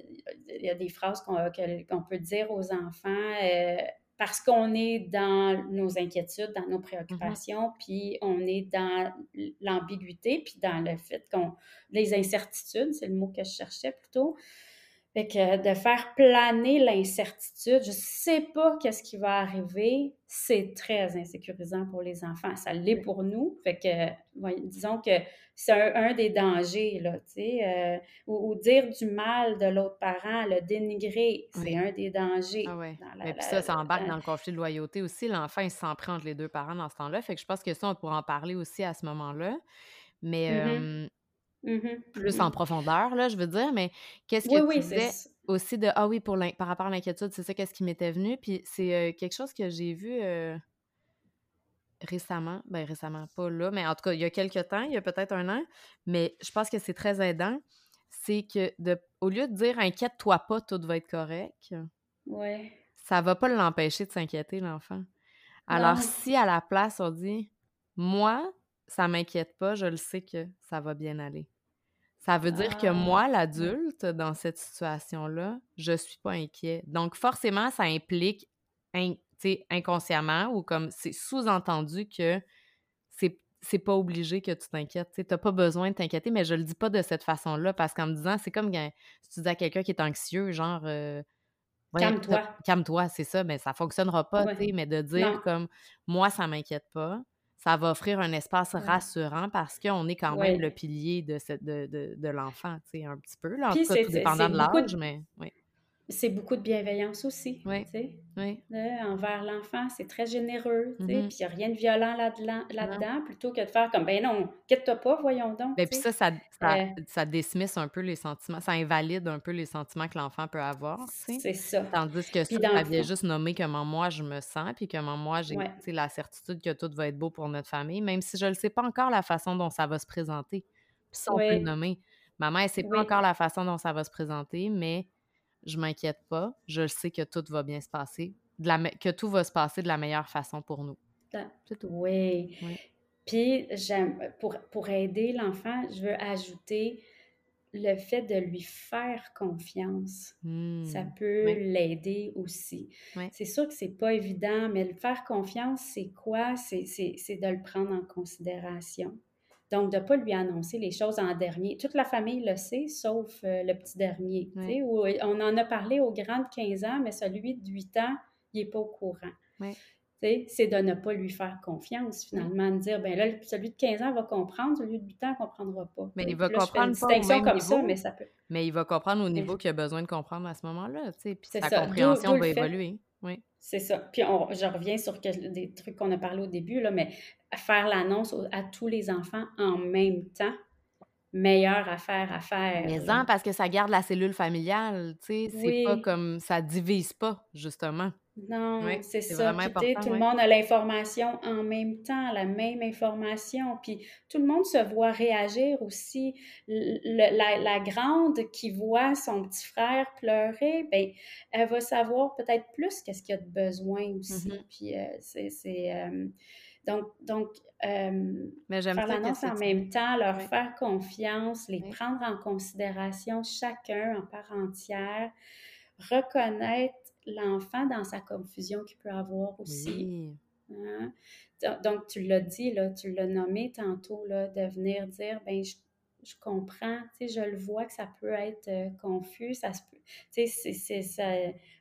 il y a des phrases qu'on peut dire aux enfants. Euh, parce qu'on est dans nos inquiétudes, dans nos mm-hmm. préoccupations, puis on est dans l'ambiguïté, puis dans le fait qu'on... les incertitudes, c'est le mot que je cherchais plutôt. Fait que de faire planer l'incertitude, je sais pas qu'est-ce qui va arriver, c'est très insécurisant pour les enfants. Ça l'est pour nous. Fait que, disons que c'est un, des dangers, là, tu sais. Euh, ou, dire du mal de l'autre parent, le dénigrer, c'est un des dangers. Ah ouais. puis ça, ça embarque dans le conflit de loyauté aussi. L'enfant, il s'en prend entre les deux parents dans ce temps-là. Fait que je pense que ça, on pourra en parler aussi à ce moment-là. Mais... Mm-hmm. Plus en profondeur, là, je veux dire, mais qu'est-ce que tu disais aussi de Ah oui, pour par rapport à l'inquiétude, c'est ça, qu'est-ce qui m'était venu? Puis c'est euh, quelque chose que j'ai vu euh, récemment, ben récemment, pas là, mais en tout cas, il y a quelques temps, il y a peut-être un an, mais je pense que c'est très aidant. C'est que de, au lieu de dire inquiète-toi pas, tout va être correct, ouais. ça va pas l'empêcher de s'inquiéter, l'enfant. Alors, si à la place, on dit moi, ça m'inquiète pas, je le sais que ça va bien aller. Ça veut dire que ah, moi, l'adulte, dans cette situation-là, je suis pas inquiet. Donc, forcément, ça implique inconsciemment ou comme c'est sous-entendu que c'est c'est pas obligé que tu t'inquiètes. Tu n'as pas besoin de t'inquiéter, mais je le dis pas de cette façon-là parce qu'en me disant, c'est comme si tu dis à quelqu'un qui est anxieux, genre. Euh, calme-toi. Calme-toi, c'est ça, mais ça fonctionnera pas, tu sais, mais de dire comme moi, ça m'inquiète pas, ça va offrir un espace rassurant parce qu'on est quand même le pilier de, de, de l'enfant, tu sais, un petit peu. Là, en tout cas, tout dépendant de l'âge, mais oui c'est beaucoup de bienveillance aussi. Oui. oui. envers l'enfant, c'est très généreux. Mm-hmm. Puis il n'y a rien de violent là-dedans, plutôt que de faire comme ben non, quitte-toi pas, voyons donc. Ben, puis ça, ça, ça, euh ça, un peu les sentiments, ça invalide un peu les sentiments que l'enfant peut avoir. C'est ça. Tandis que ça, ça vient juste nommer comment moi je me sens, puis comment moi j'ai la certitude que tout va être beau pour notre famille, même si je ne sais pas encore la façon dont ça va se présenter. Puis ça, on peut le nommer. Maman, elle ne sait pas encore la façon dont ça va se présenter, mais je m'inquiète pas, je sais que tout va bien se passer, que tout va se passer de la meilleure façon pour nous. C'est tout. Oui. Puis, pour, pour aider l'enfant, je veux ajouter le fait de lui faire confiance. ça mmh. peut l'aider aussi. C'est sûr que c'est pas évident, mais le faire confiance, c'est quoi? C'est de le prendre en considération. Donc, de ne pas lui annoncer les choses en dernier. Toute la famille le sait, sauf euh, le petit dernier. Où on en a parlé au grand de 15 ans, mais celui de 8 ans, il n'est pas au courant. C'est de ne pas lui faire confiance, finalement, de dire, ben là, celui de 15 ans va comprendre, celui de 8 ans ne comprendra pas. Mais il va comprendre pas au même niveau, mais ça peut. Mais il va comprendre au niveau qu'il a besoin de comprendre à ce moment-là, puis sa compréhension va évoluer. Oui. C'est ça. Puis je reviens sur des trucs qu'on a parlé au début, là, mais faire l'annonce à tous les enfants en même temps, meilleure affaire à faire. Mais en, parce que ça garde la cellule familiale, tu sais, c'est pas comme ça divise pas, justement. Non, c'est ça. tout le monde a l'information en même temps, la même information. Puis tout le monde se voit réagir aussi. la, grande qui voit son petit frère pleurer, ben, elle va savoir peut-être plus qu'est-ce qu'il y a de besoin aussi. Mm-hmm. Puis euh, c'est. Euh, Donc, donc euh, Mais faire l'annonce en même temps, leur Ouais, faire confiance, les prendre en considération chacun en part entière, reconnaître l'enfant dans sa confusion qu'il peut avoir aussi. Oui. hein? Do- Donc, tu l'as dit, là, tu l'as nommé tantôt, là, de venir dire, ben je, je comprends, tu sais, je le vois que ça peut être euh, confus, ça se peut, tu sais, c'est, ça,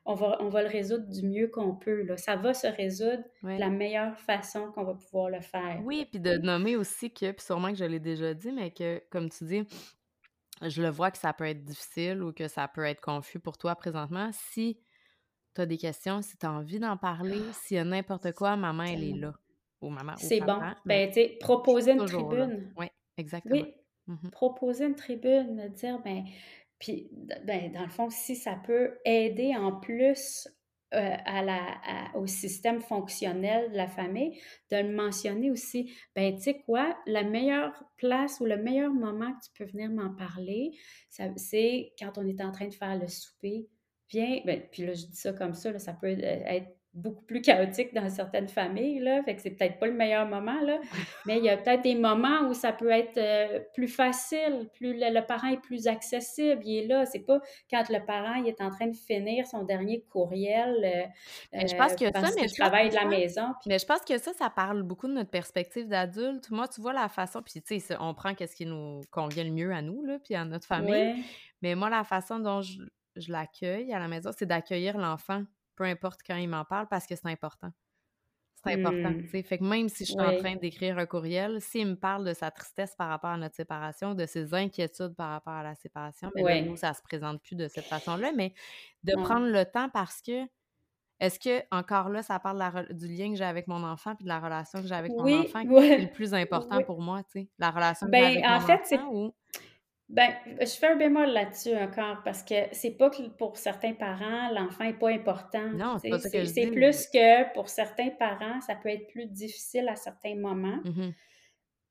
on va, on va le résoudre du mieux qu'on peut, là. Ça va se résoudre de la meilleure façon qu'on va pouvoir le faire, Oui, puis de nommer aussi que, puis sûrement que je l'ai déjà dit, mais que, comme tu dis, je le vois que ça peut être difficile ou que ça peut être confus pour toi présentement. Si tu as des questions, si tu as envie d'en parler, s'il y a n'importe quoi, maman, elle est là. Ou maman C'est bon. ben, tu sais, proposer une tribune. Oui, exactement. Oui, proposer une tribune, de dire, ben, puis, ben, dans le fond, si ça peut aider en plus euh, à la, à- au système fonctionnel de la famille, de le mentionner aussi, ben, tu sais quoi, la meilleure place ou le meilleur moment que tu peux venir m'en parler, c'est quand on est en train de faire le souper. Viens, ben, puis là, je dis ça comme ça, là, ça peut euh, être beaucoup plus chaotique dans certaines familles, là, fait que c'est peut-être pas le meilleur moment, là, mais il y a peut-être des moments où ça peut être euh, plus facile, plus le, le parent est plus accessible, il est là. C'est pas quand le parent il est en train de finir son dernier courriel euh, Mais je pense euh, que ça, mais je travaille de la ça, maison. puis- mais je pense que ça, ça parle beaucoup de notre perspective d'adulte. Moi, tu vois la façon, puis tu sais, on prend qu'est-ce qui nous convient le mieux à nous, là, puis à notre famille. Ouais, Mais moi, la façon dont je, je l'accueille à la maison, c'est d'accueillir l'enfant, peu importe quand il m'en parle, parce que c'est important. C'est important, Hmm. tu sais. Fait que même si je suis en train d'écrire un courriel, s'il me parle de sa tristesse par rapport à notre séparation, de ses inquiétudes par rapport à la séparation, ben là, Ouais. nous, ça se présente plus de cette façon-là, mais de prendre le temps parce que est-ce que encore là, ça parle la du lien que j'ai avec mon enfant puis de la relation que j'ai avec mon enfant qui est le plus important pour moi, tu sais? La relation que j'ai Ben, avec en mon fait, c'est enfant ou Ben, je fais un bémol là-dessus encore parce que c'est pas que pour certains parents, l'enfant est pas important. non, c'est pas ça que plus que pour certains parents, ça peut être plus difficile à certains moments. Mhm.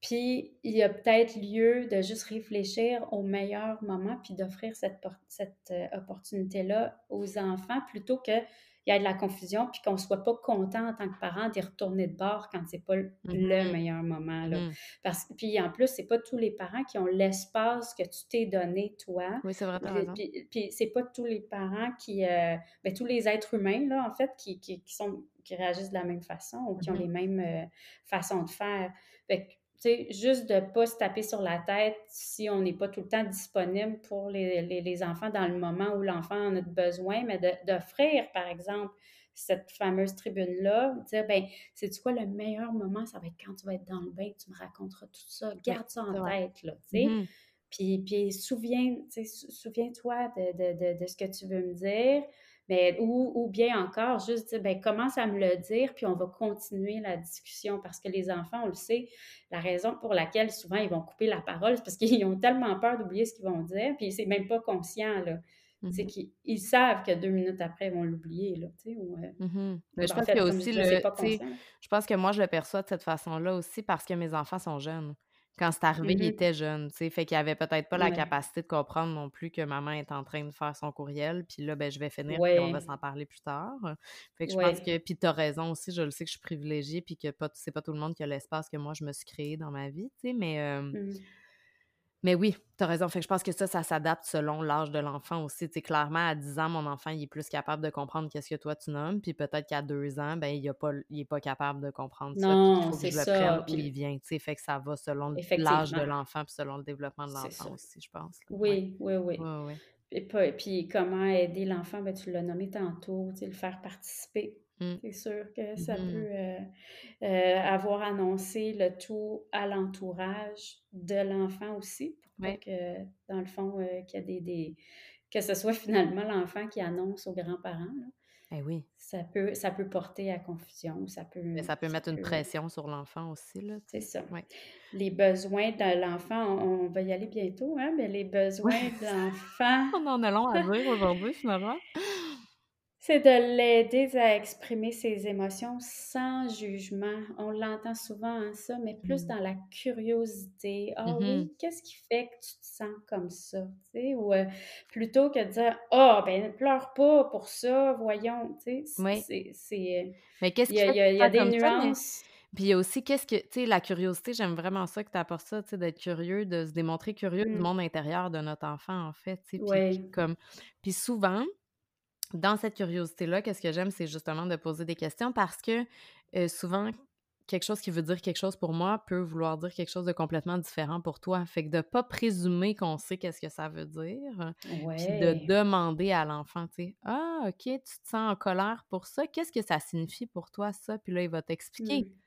Puis il y a peut-être lieu de juste réfléchir au meilleur moment puis d'offrir cette, cette euh, opportunité-là aux enfants plutôt qu'il y ait de la confusion puis qu'on soit pas content en tant que parent d'y retourner de bord quand c'est pas le, Mhm. meilleur moment. Là. Mhm. Parce puis en plus, c'est pas tous les parents qui ont l'espace que tu t'es donné, toi. Oui, c'est vrai, Puis, puis, puis c'est pas tous les parents qui, euh, ben, tous les êtres humains, là, en fait, qui, qui, qui sont, qui réagissent de la même façon ou qui ont Mhm. les mêmes euh, façons de faire. Fait que, tu sais, juste de ne pas se taper sur la tête si on n'est pas tout le temps disponible pour les, les, les enfants dans le moment où l'enfant en a besoin, mais d'offrir, par exemple, cette fameuse tribune-là, dire, ben, c'est-tu quoi le meilleur moment? Ça va être quand tu vas être dans le bain, tu me raconteras tout ça. Garde ça c'est en tête, là, tu sais. Mhm. Puis, puis souviens, tu souviens-toi de, de, de, de ce que tu veux me dire. Mais, ou, ou bien encore, juste dire, ben, commence à me le dire, puis on va continuer la discussion. Parce que les enfants, on le sait, la raison pour laquelle souvent ils vont couper la parole, c'est parce qu'ils ont tellement peur d'oublier ce qu'ils vont dire, puis c'est même pas conscient, là. C'est Mhm. qu'ils ils savent que deux minutes après, ils vont l'oublier, là, ou... euh, Mhm. Mais je en pense qu'il y a aussi le, je pense que moi, je le perçois de cette façon-là aussi parce que mes enfants sont jeunes. Quand c'est arrivé, ils Mhm. étaient jeunes, tu sais, fait qu'ils avaient peut-être pas la Ouais. capacité de comprendre non plus que maman est en train de faire son courriel, puis là, ben, je vais finir, puis on va Ouais, s'en parler plus tard. Fait que je pense ouais. que, puis t'as raison aussi, je le sais que je suis privilégiée, puis que c'est pas tout le monde qui a l'espace que moi, je me suis créé dans ma vie, tu sais, mais... euh, Mhm. Mais oui, tu as raison. Fait que je pense que ça, ça s'adapte selon l'âge de l'enfant aussi. Tu sais, clairement, à 10 ans, mon enfant, il est plus capable de comprendre qu'est-ce que toi, tu nommes. Puis peut-être qu'à 2 ans, ben, il, a pas, il est pas capable de comprendre ça. Puis il Non, faut que c'est ça. Puis, il vient. Fait que ça va selon l'âge de l'enfant puis selon le développement de l'enfant ça. aussi, je pense. Ouais. Oui, oui, oui. Ouais, ouais. Et puis comment aider l'enfant, ben, tu l'as nommé tantôt, le faire participer. Mm. C'est sûr que ça Mhm. peut euh, euh, avoir annoncé le tout à l'entourage de l'enfant aussi, pour Ouais. que, dans le fond, euh, qu'il y a des, des- que ce soit finalement l'enfant qui annonce aux grands-parents. Eh oui. Ça peut, ça peut porter à confusion, ça peut, Mais ça peut ça mettre une pression sur l'enfant aussi, là, c'est ça. Ouais. Les besoins de l'enfant, on, on va y aller bientôt, hein, mais les besoins Ouais. de l'enfant, On en a long à dire aujourd'hui, finalement. C'est de l'aider à exprimer ses émotions sans jugement. On l'entend souvent, hein, ça, mais plus Mm. dans la curiosité. Ah Mhm. oui, qu'est-ce qui fait que tu te sens comme ça? Ou euh, plutôt que de dire Ah, ben ne pleure pas pour ça, voyons. Tu sais, Oui. c'est, c'est, Mais qu'est-ce il qui y a, fait il y a- y des comme ça? Mais, nuances. Puis il y a aussi qu'est-ce que tu sais, la curiosité, j'aime vraiment ça que tu apportes ça, tu sais, d'être curieux, de se démontrer curieux du Mmh. monde intérieur de notre enfant, en fait, tu sais, puis comme puis souvent, dans cette curiosité-là, qu'est-ce que j'aime, c'est justement de poser des questions parce que, souvent, quelque chose qui veut dire quelque chose pour moi peut vouloir dire quelque chose de complètement différent pour toi. Fait que de pas présumer qu'on sait qu'est-ce que ça veut dire, puis de demander à l'enfant, tu sais: «Ah OK, tu te sens en colère pour ça, qu'est-ce que ça signifie pour toi ça?» puis là, il va t'expliquer Mmh.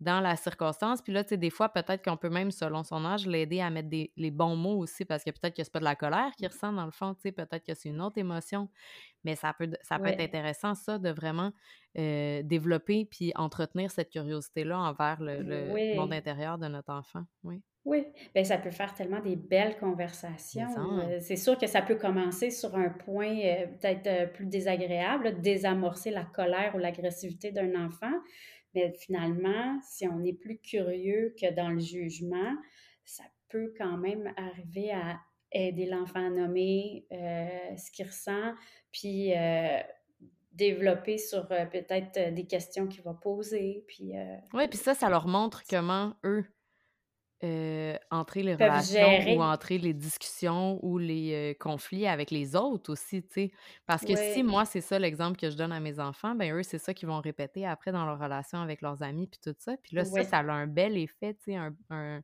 Dans la circonstance. Puis là, tu sais, des fois, peut-être qu'on peut même, selon son âge, l'aider à mettre des les bons mots aussi parce que peut-être que c'est pas de la colère qu'il ressent dans le fond, tu sais, peut-être que c'est une autre émotion. Mais ça peut ça peut être intéressant ça de vraiment, heu, développer puis entretenir cette curiosité-là envers le le monde intérieur de notre enfant. Oui. Oui, ben ça peut faire tellement des belles conversations, ça. heu, c'est sûr que ça peut commencer sur un point, heu, peut-être, plus désagréable, là, désamorcer la colère ou l'agressivité d'un enfant. Mais finalement, si on est plus curieux que dans le jugement, ça peut quand même arriver à aider l'enfant à nommer, heu, ce qu'il ressent, puis, heu, développer sur, heu, peut-être, des questions qu'il va poser, puis, Ouais, puis ça, ça leur montre comment eux, heu, entrer les peuvent relations ou entrer les discussions ou les, heu, conflits avec les autres aussi, tu sais. Parce que si moi, c'est ça l'exemple que je donne à mes enfants, ben eux, c'est ça qu'ils vont répéter après dans leur relation avec leurs amis puis tout ça. Puis là, ça, ça a un bel effet, tu sais, un un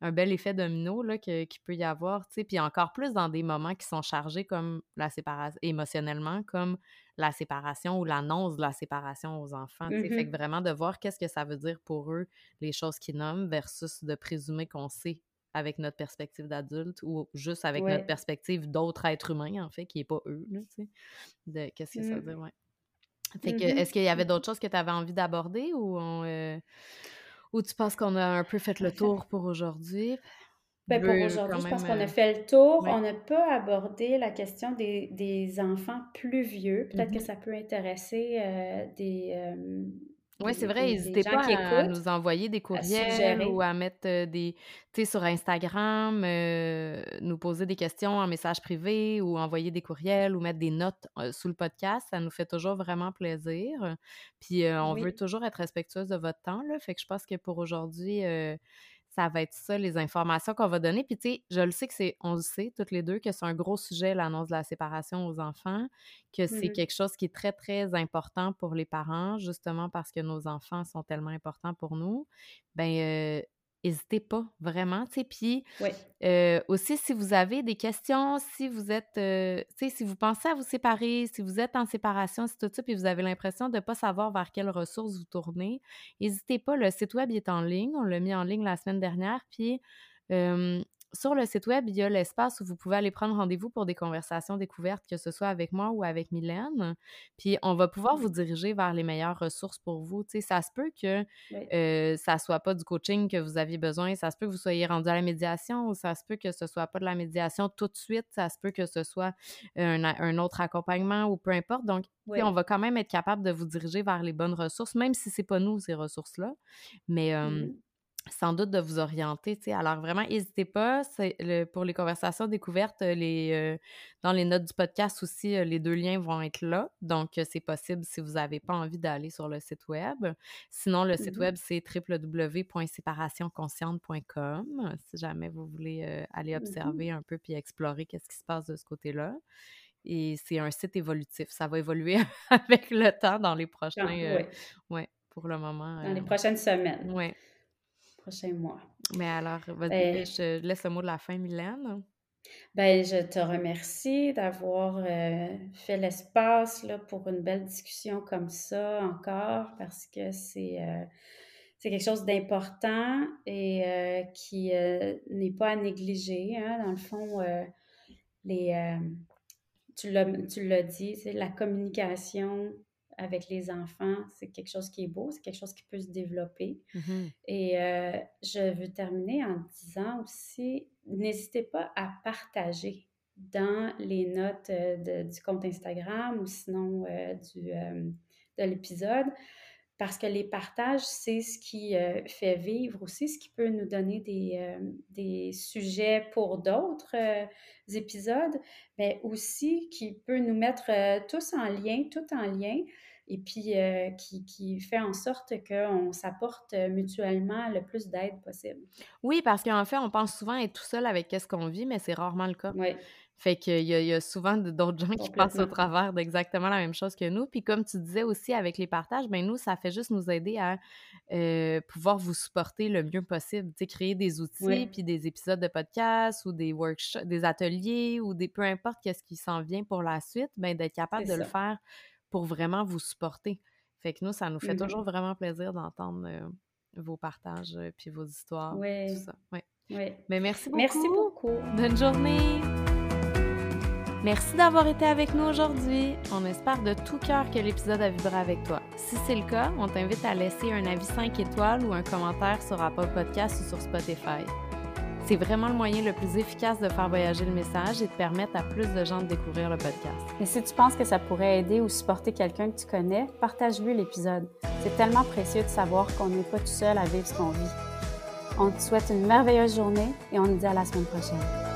un bel effet domino là que qu'il peut y avoir, tu sais. Puis encore plus dans des moments qui sont chargés comme la séparation émotionnellement, comme la séparation ou l'annonce de la séparation aux enfants, sais? Fait que Mmh vraiment de voir qu'est-ce que ça veut dire pour eux, les choses qu'ils nomment versus de présumer qu'on sait avec notre perspective d'adulte ou juste avec notre perspective d'autres êtres humains, en fait, qui est pas eux, là, tu sais, de qu'est-ce que ça veut dire, Mmh. ouais. Fait que, Mmh est-ce qu'il y avait Mmh d'autres choses que tu avais envie d'aborder ou on, heu, ou tu penses qu'on a un peu fait le tour pour aujourd'hui? Ben, pour aujourd'hui, je pense qu'on a heu fait le tour. ouais. On n'a pas abordé la question des des enfants plus vieux. Peut-être que Mmh ça peut intéresser, heu, des, hem, Ouais, c'est vrai, des des hésitez gens pas qui à écoutent, nous envoyer des à courriels ou à mettre, des tu sais, sur Instagram, nous poser des questions en message privé ou envoyer des courriels ou mettre des notes, sous le podcast. Ça nous fait toujours vraiment plaisir. Puis, on veut Oui. toujours être respectueuse de votre temps, là. Fait que je pense que pour aujourd'hui, ça va être ça, les informations qu'on va donner. Puis, tu sais, je le sais que c'est on le sait toutes les 2 que c'est un gros sujet, l'annonce de la séparation aux enfants, que c'est Mmh quelque chose qui est très, très important pour les parents, justement parce que nos enfants sont tellement importants pour nous. Ben, heu, hésitez pas, vraiment. Puis, Oui. Aussi, si vous avez des questions, si vous êtes, si vous pensez à vous séparer, si vous êtes en séparation, si tout ça, puis vous avez l'impression de ne pas savoir vers quelles ressources vous tournez, n'hésitez pas, le site web il est en ligne. On l'a mis en ligne la semaine dernière, puis, hem, sur le site web, il y a l'espace où vous pouvez aller prendre rendez-vous pour des conversations découvertes, que ce soit avec moi ou avec Mylène. Puis on va pouvoir vous Mmh. diriger vers les meilleures ressources pour vous. Tu sais, ça se peut que Oui. heu, ça soit pas du coaching que vous aviez besoin. Ça se peut que vous soyez rendu à la médiation ou ça se peut que ce soit pas de la médiation tout de suite. Ça se peut que ce soit un autre accompagnement ou peu importe. Donc, on va quand même être capable de vous diriger vers les bonnes ressources, même si c'est pas nous ces ressources-là. Mais, Mmh sans doute de vous orienter. Alors vraiment, n'hésitez pas, le pour les conversations découvertes, les, heu, dans les notes du podcast aussi, heu, les 2 liens vont être là. Donc, c'est possible si vous avez pas envie d'aller sur le site web. Sinon, le site Mmh web, c'est www.séparationconsciente.com, si jamais vous voulez, aller Mmh observer un peu puis explorer qu'est-ce qui se passe de ce côté-là. Et c'est un site évolutif. Ça va évoluer avec le temps dans les prochains, heu oui, ouais, pour le moment, dans les prochaines semaines, ouais. Prochains mois. Mais alors, beh, Beh je laisse le mot de la fin, Mylène. Ben, je te remercie d'avoir, heu, fait l'espace, là, pour une belle discussion comme ça encore parce que c'est, c'est quelque chose d'important et heu, qui, n'est pas à négliger, hein. Dans le fond, les, tu l'as tu l'as dit, sais, la communication avec les enfants, c'est quelque chose qui est beau, c'est quelque chose qui peut se développer. Mmh Et heu, je veux terminer en disant aussi, n'hésitez pas à partager dans les notes, de du compte Instagram ou sinon, heu, du, de l'épisode parce que les partages, c'est ce qui, fait vivre aussi, ce qui peut nous donner des, des sujets pour d'autres, épisodes, mais aussi qui peut nous mettre, tous en lien, tout en lien et puis euh, qui, qui, fait en sorte qu'on s'apporte mutuellement le plus d'aide possible. Oui, parce qu'en fait, on pense souvent être tout seul avec ce qu'on vit, mais c'est rarement le cas. Oui. Fait qu'il y, y, a souvent d'autres gens qui passent au travers d'exactement la même chose que nous. Puis comme tu disais aussi avec les partages, ben nous, ça fait juste nous aider à euh, pouvoir vous supporter le mieux possible. Tu sais, créer des outils, puis des épisodes de podcast ou des workshops, des ateliers ou des peu importe qu'est-ce qui s'en vient pour la suite, ben d'être capable de le faire pour vraiment vous supporter. Fait que nous, ça nous fait mmh toujours vraiment plaisir d'entendre euh, vos partages euh, puis vos histoires, tout ça. Ouais. Mais merci beaucoup. Merci beaucoup. Bonne journée. Merci d'avoir été avec nous aujourd'hui. On espère de tout cœur que l'épisode a vibré avec toi. Si c'est le cas, on t'invite à laisser un avis 5 étoiles ou un commentaire sur Apple Podcast ou sur Spotify. C'est vraiment le moyen le plus efficace de faire voyager le message et de permettre à plus de gens de découvrir le podcast. Et si tu penses que ça pourrait aider ou supporter quelqu'un que tu connais, partage-lui l'épisode. C'est tellement précieux de savoir qu'on n'est pas tout seul à vivre ce qu'on vit. On te souhaite une merveilleuse journée et on te dit à la semaine prochaine.